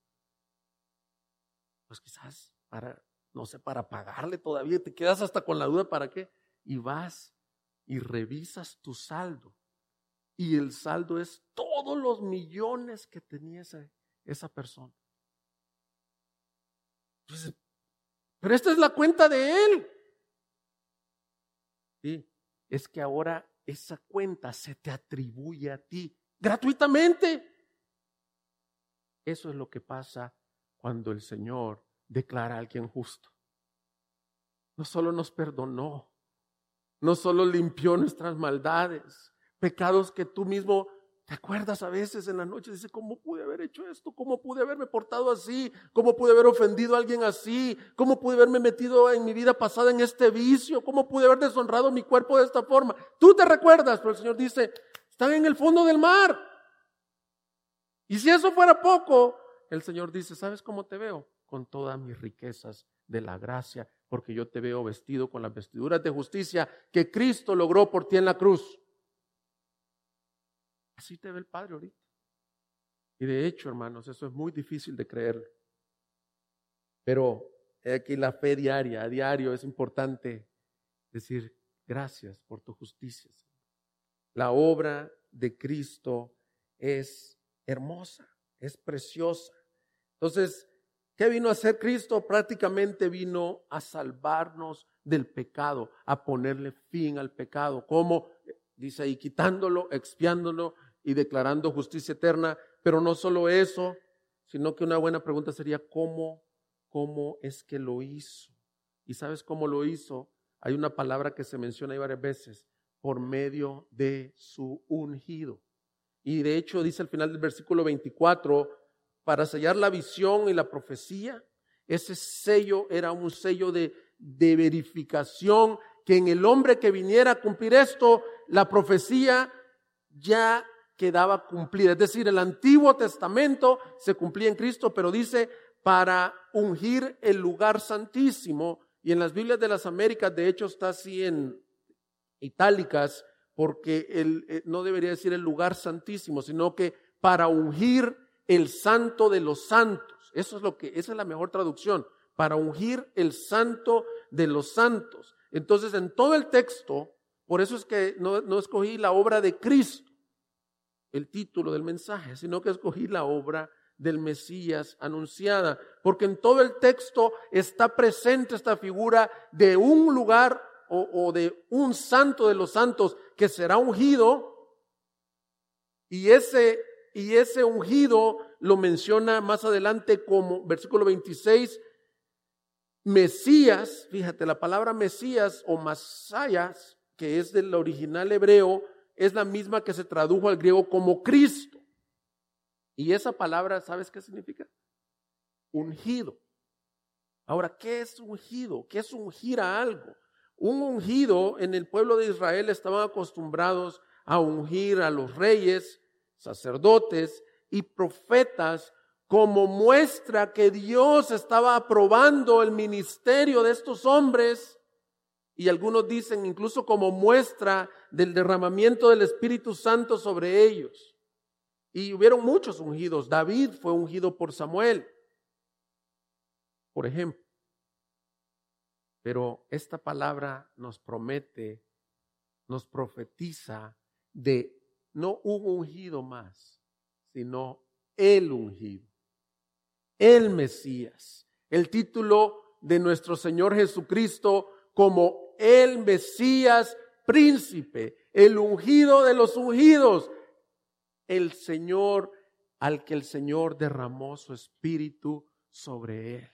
Pues quizás para, no sé, para pagarle todavía, te quedas hasta con la duda para qué. Y vas y revisas tu saldo. Y el saldo es todos los millones que tenía esa, esa persona pero esta es la cuenta de él. Es que ahora esa cuenta se te atribuye a ti gratuitamente. Eso es lo que pasa cuando el Señor declara a alguien justo. No solo nos perdonó, no solo limpió nuestras maldades, pecados que tú mismo ¿Te acuerdas a veces en la noche? Dice, ¿cómo pude haber hecho esto? ¿Cómo pude haberme portado así? ¿Cómo pude haber ofendido a alguien así? ¿Cómo pude haberme metido en mi vida pasada en este vicio? ¿Cómo pude haber deshonrado mi cuerpo de esta forma? Tú te recuerdas, pero el Señor dice, están en el fondo del mar. Y si eso fuera poco, el Señor dice, ¿sabes cómo te veo? Con todas mis riquezas de la gracia, porque yo te veo vestido con las vestiduras de justicia que Cristo logró por ti en la cruz. Así te ve el Padre ahorita. Y de hecho, hermanos, eso es muy difícil de creer. Pero aquí la fe diaria, a diario es importante decir gracias por tu justicia. La obra de Cristo es hermosa, es preciosa. Entonces, ¿qué vino a hacer Cristo? Prácticamente vino a salvarnos del pecado, a ponerle fin al pecado. ¿Cómo? Dice ahí, quitándolo, expiándolo y declarando justicia eterna. Pero no solo eso, sino que una buena pregunta sería, ¿cómo, cómo es que lo hizo? ¿Y sabes cómo lo hizo? Hay una palabra que se menciona ahí varias veces, por medio de su ungido. Y de hecho dice al final del versículo 24, para sellar la visión y la profecía, ese sello era un sello de, de verificación que en el hombre que viniera a cumplir esto, la profecía ya quedaba cumplida. Es decir, el Antiguo Testamento se cumplía en Cristo, pero dice, para ungir el lugar santísimo. Y en las Biblias de las Américas, de hecho, está así en itálicas, porque el, eh, no debería decir el lugar santísimo, sino que para ungir el santo de los santos. Eso es lo que, esa es la mejor traducción, para ungir el santo de los santos. Entonces, en todo el texto, por eso es que no, no escogí la obra de Cristo, el título del mensaje, sino que escogí la obra del Mesías anunciada, porque en todo el texto está presente esta figura de un lugar o, de un santo de los santos que será ungido y ese, y ese ungido lo menciona más adelante como versículo 26, Mesías, fíjate, la palabra Mesías o Masayas, que es del original hebreo, es la misma que se tradujo al griego como Cristo. Y esa palabra, ¿sabes qué significa? Ungido. Ahora, ¿qué es ungido? ¿Qué es ungir a algo? Un ungido en el pueblo de Israel estaban acostumbrados a ungir a los reyes, sacerdotes y profetas como muestra que Dios estaba aprobando el ministerio de estos hombres y algunos dicen incluso como muestra del derramamiento del Espíritu Santo sobre ellos. Y hubieron muchos ungidos. David fue ungido por Samuel, por ejemplo. Pero esta palabra nos promete, nos profetiza de no un ungido más, sino el ungido, el Mesías, el título de nuestro Señor Jesucristo como el Mesías príncipe, el ungido de los ungidos, el Señor al que el Señor derramó su espíritu sobre él.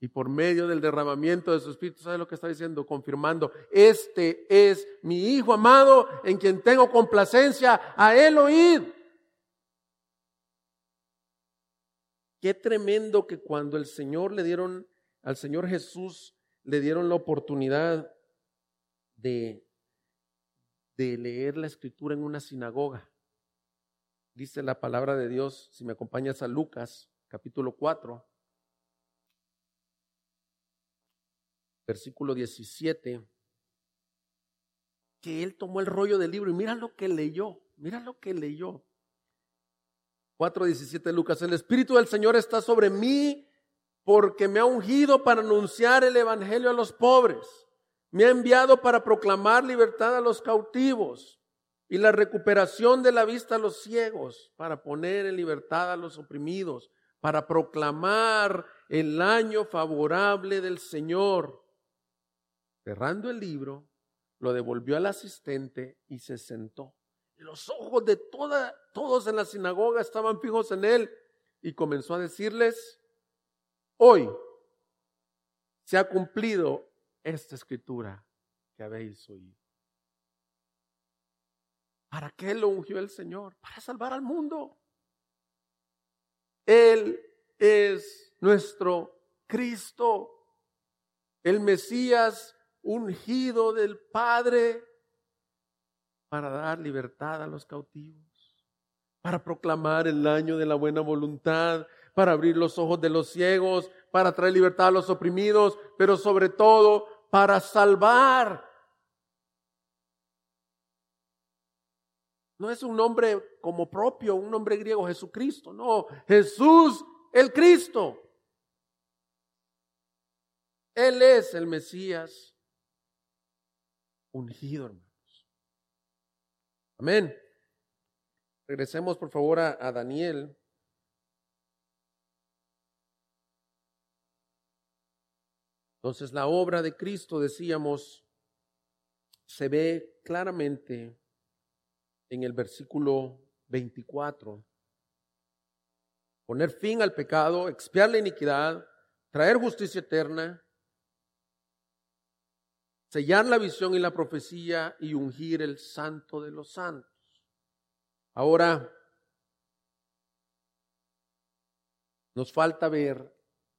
Y por medio del derramamiento de su Espíritu, ¿sabe lo que está diciendo? Confirmando, este es mi Hijo amado en quien tengo complacencia, a Él oíd. Qué tremendo que cuando el Señor le dieron, al Señor Jesús le dieron la oportunidad de, de leer la escritura en una sinagoga. Dice la palabra de Dios, si me acompañas a Lucas, capítulo 4 versículo 17, que él tomó el rollo del libro y mira lo que leyó, mira lo que leyó. 4.17 Lucas, el Espíritu del Señor está sobre mí porque me ha ungido para anunciar el Evangelio a los pobres. Me ha enviado para proclamar libertad a los cautivos y la recuperación de la vista a los ciegos, para poner en libertad a los oprimidos, para proclamar el año favorable del Señor. Cerrando el libro, lo devolvió al asistente y se sentó. los ojos de toda, todos en la sinagoga estaban fijos en él y comenzó a decirles, hoy se ha cumplido esta escritura que habéis oído. ¿Para qué lo ungió el Señor? Para salvar al mundo. Él es nuestro Cristo, el Mesías ungido del Padre para dar libertad a los cautivos, para proclamar el año de la buena voluntad, para abrir los ojos de los ciegos, para traer libertad a los oprimidos, pero sobre todo para salvar. No es un nombre como propio, un nombre griego, Jesucristo, no, Jesús el Cristo. Él es el Mesías ungido, hermanos. Amén. Regresemos por favor a, a Daniel. Entonces la obra de Cristo, decíamos, se ve claramente en el versículo 24. Poner fin al pecado, expiar la iniquidad, traer justicia eterna, sellar la visión y la profecía y ungir el santo de los santos. Ahora, nos falta ver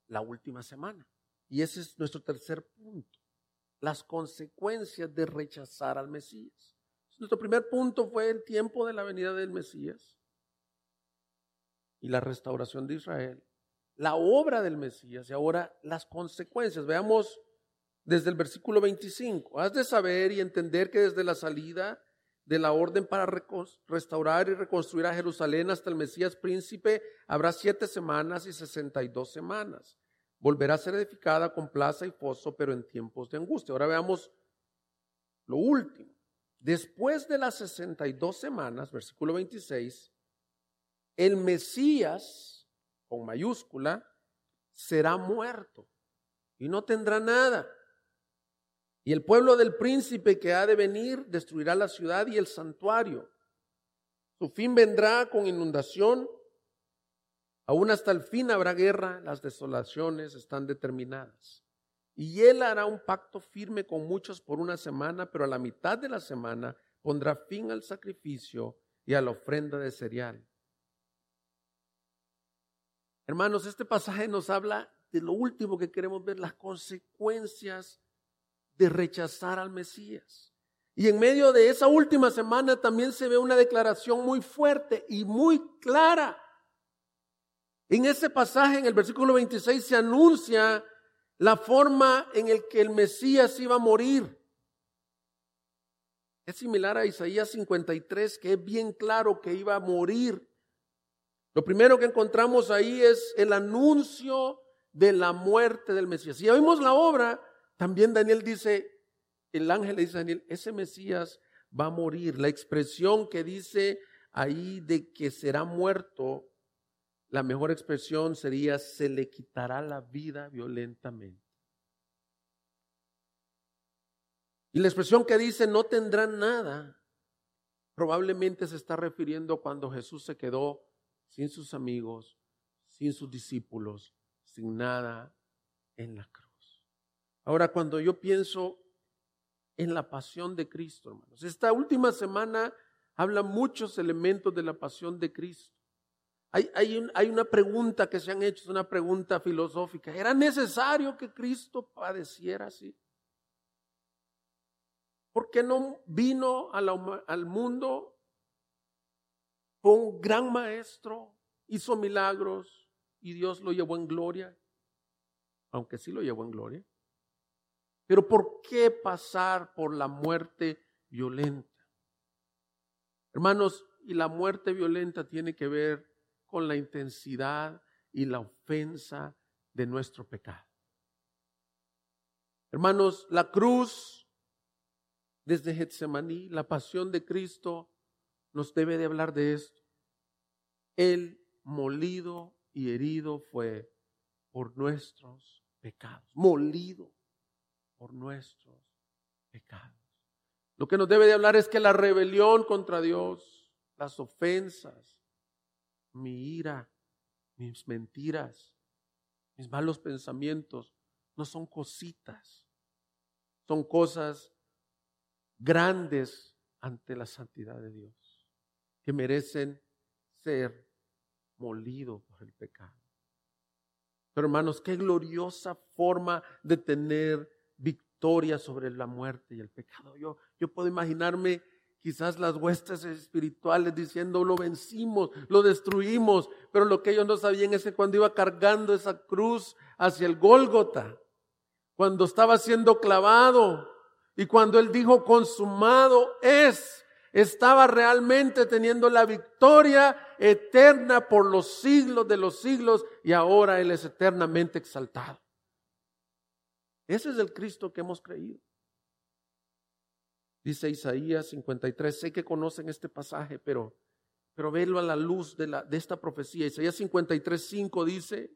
la última semana. Y ese es nuestro tercer punto, las consecuencias de rechazar al Mesías. Nuestro primer punto fue el tiempo de la venida del Mesías y la restauración de Israel. la obra del Mesías y ahora las consecuencias. Veamos desde el versículo 25. Has de saber y entender que desde la salida de la orden para restaurar y reconstruir a Jerusalén hasta el Mesías príncipe habrá siete semanas y sesenta y dos semanas. Volverá a ser edificada con plaza y foso, pero en tiempos de angustia. Ahora veamos lo último. Después de las sesenta y dos semanas, versículo 26, el Mesías, con mayúscula, será muerto y no tendrá nada y el pueblo del príncipe que ha de venir destruirá la ciudad y el santuario. Su fin vendrá con inundación. Aún hasta el fin habrá guerra. Las desolaciones están determinadas. Y él hará un pacto firme con muchos por una semana, pero a la mitad de la semana pondrá fin al sacrificio y a la ofrenda de cereal. Hermanos, este pasaje nos habla de lo último que queremos ver, las consecuencias de rechazar al Mesías. Y en medio de esa última semana también se ve una declaración muy fuerte y muy clara. En ese pasaje, en el versículo 26, se anuncia la forma en el que el Mesías iba a morir. Es similar a Isaías 53, que es bien claro que iba a morir. Lo primero que encontramos ahí es el anuncio de la muerte del Mesías. Si oímos la obra, también Daniel dice, el ángel le dice a Daniel, ese Mesías va a morir. La expresión que dice ahí de que será muerto, la mejor expresión sería, se le quitará la vida violentamente. Y la expresión que dice, no tendrá nada, probablemente se está refiriendo cuando Jesús se quedó sin sus amigos, sin sus discípulos, sin nada en la cruz. Ahora, cuando yo pienso en la pasión de Cristo, hermanos, esta última semana habla muchos elementos de la pasión de Cristo. Hay, hay, una pregunta que se han hecho, es una pregunta filosófica. ¿Era necesario que Cristo padeciera así? ¿Por qué no vino al mundo? Fue un gran maestro, hizo milagros y Dios lo llevó en gloria, aunque sí lo llevó en gloria. Pero ¿por qué pasar por la muerte violenta? Hermanos, y la muerte violenta tiene que ver con la intensidad y la ofensa de nuestro pecado. Hermanos, la cruz desde Getsemaní, la pasión de Cristo, nos debe de hablar de esto. Él molido y herido fue por nuestros pecados, molido por nuestros pecados. Lo que nos debe de hablar es que la rebelión contra Dios, las ofensas, mi ira, mis mentiras, mis malos pensamientos, no son cositas, son cosas grandes ante la santidad de Dios, que merecen ser molidos por el pecado. Pero hermanos, qué gloriosa forma de tener victoria sobre la muerte y el pecado. Yo, yo puedo imaginarme quizás las huestes espirituales diciendo lo vencimos, lo destruimos, pero lo que ellos no sabían es que cuando iba cargando esa cruz hacia el Gólgota, cuando estaba siendo clavado y cuando él dijo consumado es, estaba realmente teniendo la victoria eterna por los siglos de los siglos y ahora él es eternamente exaltado. Ese es el Cristo que hemos creído. Dice Isaías 53, sé que conocen este pasaje, pero, pero velo a la luz de, la, de esta profecía. Isaías 53, 5 dice,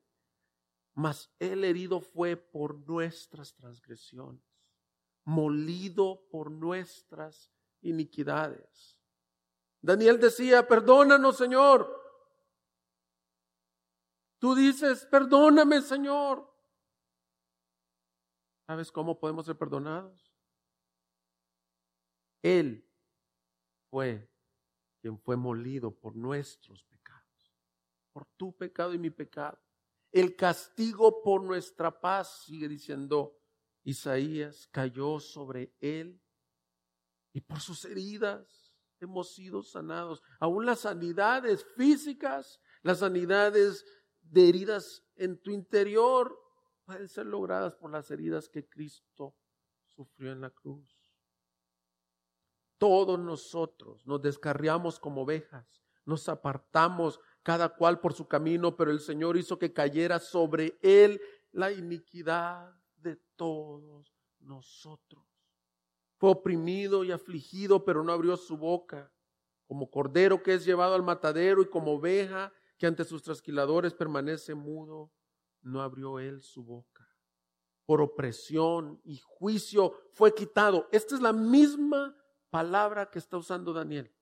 mas el herido fue por nuestras transgresiones, molido por nuestras iniquidades. Daniel decía, perdónanos Señor. Tú dices, perdóname Señor. ¿Sabes cómo podemos ser perdonados? Él fue quien fue molido por nuestros pecados, por tu pecado y mi pecado. El castigo por nuestra paz, sigue diciendo Isaías, cayó sobre él y por sus heridas hemos sido sanados. Aún las sanidades físicas, las sanidades de heridas en tu interior pueden ser logradas por las heridas que Cristo sufrió en la cruz. Todos nosotros nos descarriamos como ovejas, nos apartamos cada cual por su camino, pero el Señor hizo que cayera sobre él la iniquidad de todos nosotros. Fue oprimido y afligido, pero no abrió su boca, como cordero que es llevado al matadero y como oveja que ante sus trasquiladores permanece mudo, no abrió él su boca. Por opresión y juicio fue quitado. Esta es la misma palabra que está usando Daniel.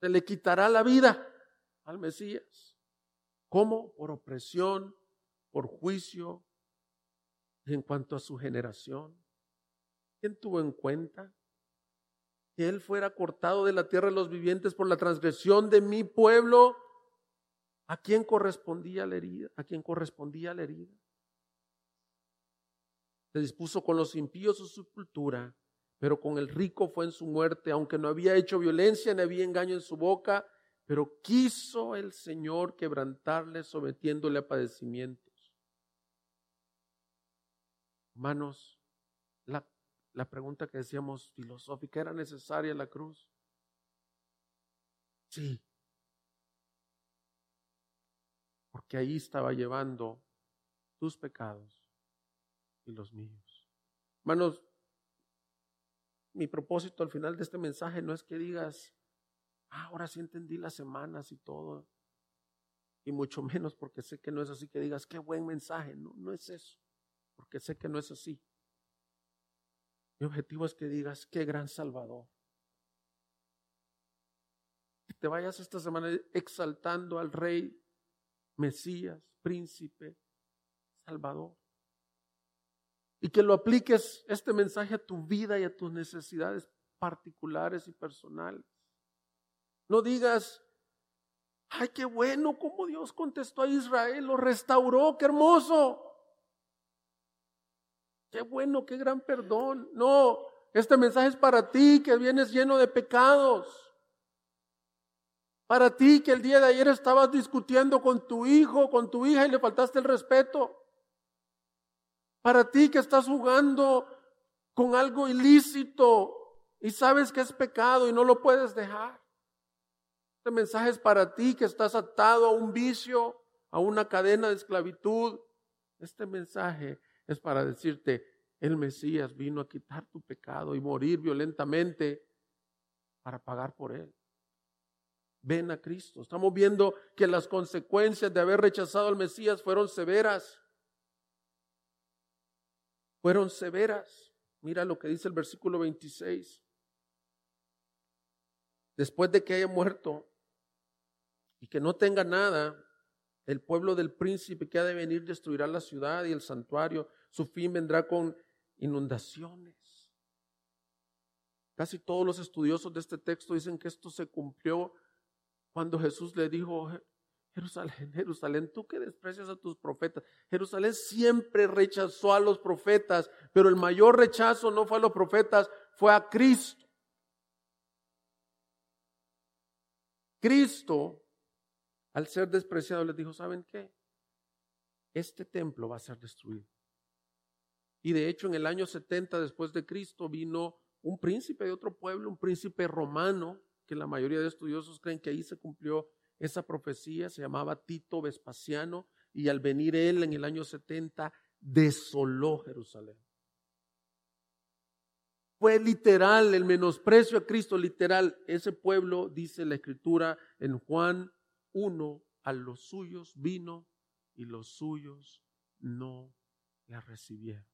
Se le quitará la vida al Mesías. ¿Cómo? Por opresión, por juicio, en cuanto a su generación. ¿Quién tuvo en cuenta que él fuera cortado de la tierra de los vivientes por la transgresión de mi pueblo? ¿A quién correspondía la herida? ¿A quién correspondía la herida? Se dispuso con los impíos su sepultura, pero con el rico fue en su muerte, aunque no había hecho violencia ni había engaño en su boca, pero quiso el Señor quebrantarle sometiéndole a padecimientos. Hermanos, la, la pregunta que decíamos filosófica, ¿era necesaria la cruz? Sí. Porque ahí estaba llevando tus pecados y los míos. Hermanos, mi propósito al final de este mensaje no es que digas, ah, ahora sí entendí las semanas y todo. Y mucho menos porque sé que no es así que digas, qué buen mensaje. No, no es eso porque sé que no es así. Mi objetivo es que digas, qué gran Salvador. Que te vayas esta semana exaltando al Rey, Mesías, Príncipe, Salvador. Y que lo apliques este mensaje a tu vida y a tus necesidades particulares y personales. No digas, ay, qué bueno cómo Dios contestó a Israel, lo restauró, qué hermoso. Qué bueno, qué gran perdón. No, este mensaje es para ti que vienes lleno de pecados. Para ti que el día de ayer estabas discutiendo con tu hijo, con tu hija y le faltaste el respeto. Para ti que estás jugando con algo ilícito y sabes que es pecado y no lo puedes dejar. Este mensaje es para ti que estás atado a un vicio, a una cadena de esclavitud. Este mensaje es para decirte, el Mesías vino a quitar tu pecado y morir violentamente para pagar por él. Ven a Cristo. Estamos viendo que las consecuencias de haber rechazado al Mesías fueron severas. Fueron severas. Mira lo que dice el versículo 26. Después de que haya muerto y que no tenga nada, el pueblo del príncipe que ha de venir destruirá la ciudad y el santuario. Su fin vendrá con inundaciones. Casi todos los estudiosos de este texto dicen que esto se cumplió cuando Jesús le dijo, Jerusalén, Jerusalén, tú que desprecias a tus profetas. Jerusalén siempre rechazó a los profetas, pero el mayor rechazo no fue a los profetas, fue a Cristo. Cristo al ser despreciado, les dijo, ¿saben qué? Este templo va a ser destruido. Y de hecho, en el año 70 después de Cristo vino un príncipe de otro pueblo, un príncipe romano, que la mayoría de estudiosos creen que ahí se cumplió esa profecía, se llamaba Tito Vespasiano, y al venir él en el año 70, desoló Jerusalén. Fue literal el menosprecio a Cristo, literal. Ese pueblo, dice la escritura en Juan uno a los suyos vino y los suyos no la recibieron.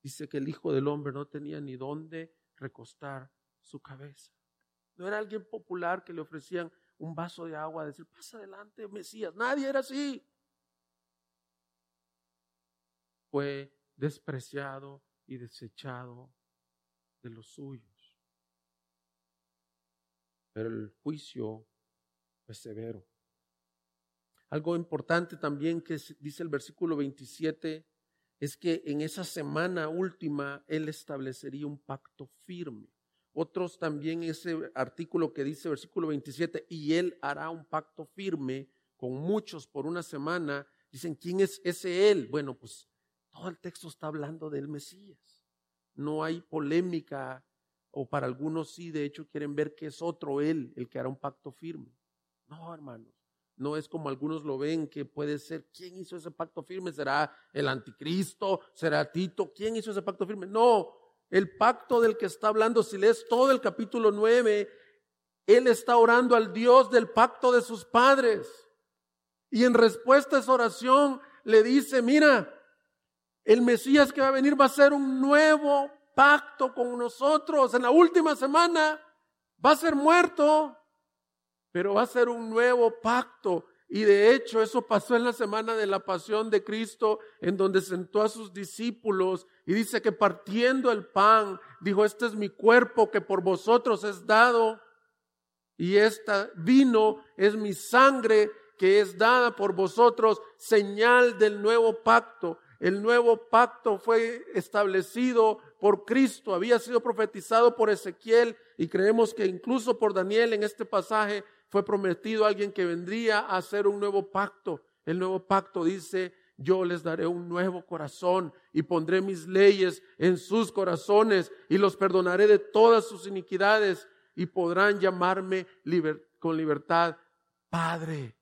Dice que el Hijo del Hombre no tenía ni dónde recostar su cabeza. No era alguien popular que le ofrecían un vaso de agua, decir, pasa adelante, Mesías. Nadie era así. Fue despreciado y desechado de los suyos. Pero el juicio es severo. Algo importante también que dice el versículo 27 es que en esa semana última Él establecería un pacto firme. Otros también ese artículo que dice versículo 27, y Él hará un pacto firme con muchos por una semana, dicen, ¿quién es ese él? Bueno, pues todo el texto está hablando del Mesías. No hay polémica, o para algunos sí, de hecho quieren ver que es otro él el que hará un pacto firme. No, hermanos. No es como algunos lo ven, que puede ser, ¿quién hizo ese pacto firme? ¿Será el anticristo? ¿Será Tito? ¿Quién hizo ese pacto firme? No, el pacto del que está hablando, si lees todo el capítulo 9, él está orando al Dios del pacto de sus padres. Y en respuesta a esa oración le dice, mira, el Mesías que va a venir va a ser un nuevo pacto con nosotros. En la última semana va a ser muerto, pero va a ser un nuevo pacto. Y de hecho eso pasó en la semana de la pasión de Cristo, en donde sentó a sus discípulos y dice que partiendo el pan, dijo, este es mi cuerpo que por vosotros es dado. Y esta vino es mi sangre que es dada por vosotros, señal del nuevo pacto. El nuevo pacto fue establecido por Cristo, había sido profetizado por Ezequiel y creemos que incluso por Daniel en este pasaje fue prometido a alguien que vendría a hacer un nuevo pacto. El nuevo pacto dice, yo les daré un nuevo corazón y pondré mis leyes en sus corazones y los perdonaré de todas sus iniquidades y podrán llamarme con libertad Padre.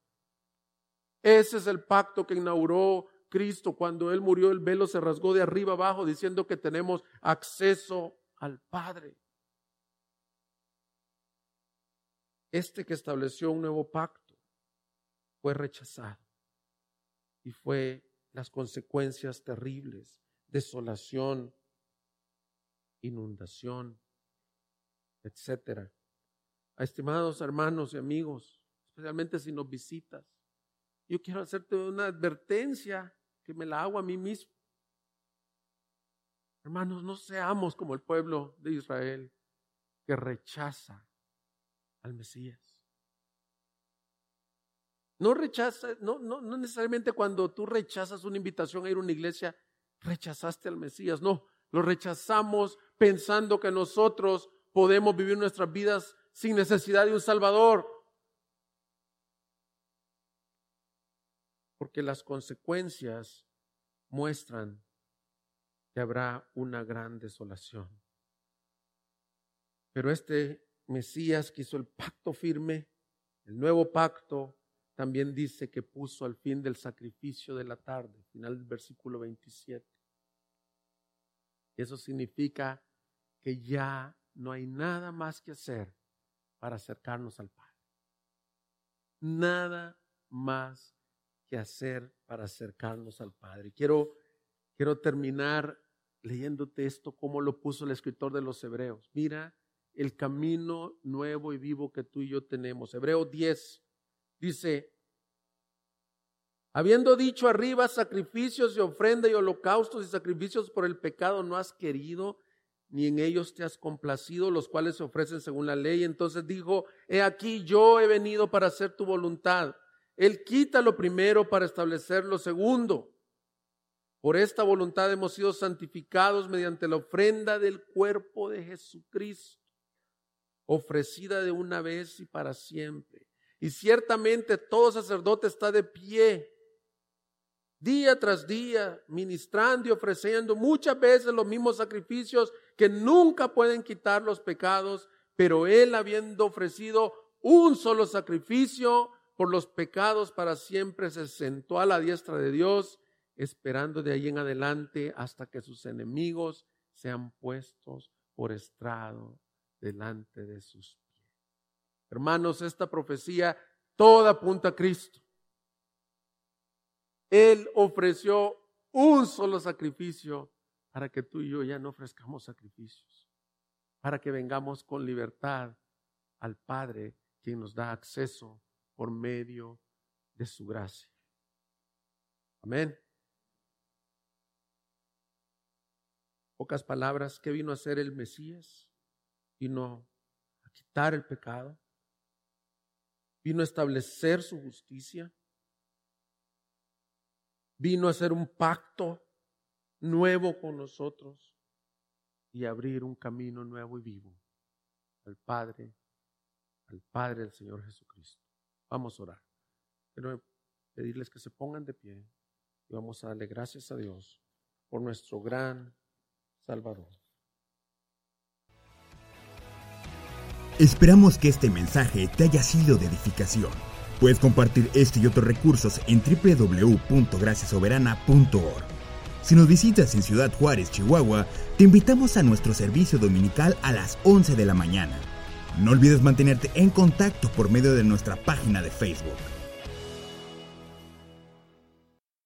Ese es el pacto que inauguró Cristo cuando Él murió, el velo se rasgó de arriba abajo diciendo que tenemos acceso al Padre. Este que estableció un nuevo pacto fue rechazado y fue las consecuencias terribles, desolación, inundación, etcétera. Estimados hermanos y amigos, especialmente si nos visitas, yo quiero hacerte una advertencia que me la hago a mí mismo. Hermanos, no seamos como el pueblo de Israel que rechaza al Mesías. No rechaza, no, no, no necesariamente cuando tú rechazas una invitación a ir a una iglesia, rechazaste al Mesías. No, lo rechazamos pensando que nosotros podemos vivir nuestras vidas sin necesidad de un Salvador. Porque las consecuencias muestran que habrá una gran desolación. Pero este Mesías que hizo el pacto firme, el nuevo pacto, también dice que puso al fin del sacrificio de la tarde, final del versículo 27. Eso significa que ya no hay nada más que hacer para acercarnos al Padre. Nada más que hacer para acercarnos al Padre. Quiero, quiero terminar leyéndote esto como lo puso el escritor de los Hebreos. Mira el camino nuevo y vivo que tú y yo tenemos. Hebreo 10 dice, habiendo dicho arriba sacrificios y ofrenda y holocaustos y sacrificios por el pecado no has querido, ni en ellos te has complacido, los cuales se ofrecen según la ley. Entonces dijo, he aquí yo he venido para hacer tu voluntad. Él quita lo primero para establecer lo segundo. Por esta voluntad hemos sido santificados mediante la ofrenda del cuerpo de Jesucristo ofrecida de una vez y para siempre. Y ciertamente todo sacerdote está de pie, día tras día, ministrando y ofreciendo muchas veces los mismos sacrificios que nunca pueden quitar los pecados, pero él habiendo ofrecido un solo sacrificio por los pecados para siempre, se sentó a la diestra de Dios, esperando de ahí en adelante hasta que sus enemigos sean puestos por estrado delante de sus pies. Hermanos, esta profecía toda apunta a Cristo. Él ofreció un solo sacrificio para que tú y yo ya no ofrezcamos sacrificios, para que vengamos con libertad al Padre, quien nos da acceso por medio de su gracia. Amén. Pocas palabras, ¿qué vino a ser el Mesías? Vino a quitar el pecado, vino a establecer su justicia, vino a hacer un pacto nuevo con nosotros y abrir un camino nuevo y vivo al Padre, al Padre del Señor Jesucristo. Vamos a orar. Quiero pedirles que se pongan de pie y vamos a darle gracias a Dios por nuestro gran Salvador. Esperamos que este mensaje te haya sido de edificación. Puedes compartir este y otros recursos en www.graciasoberana.org. Si nos visitas en Ciudad Juárez, Chihuahua, te invitamos a nuestro servicio dominical a las 11 de la mañana. No olvides mantenerte en contacto por medio de nuestra página de Facebook.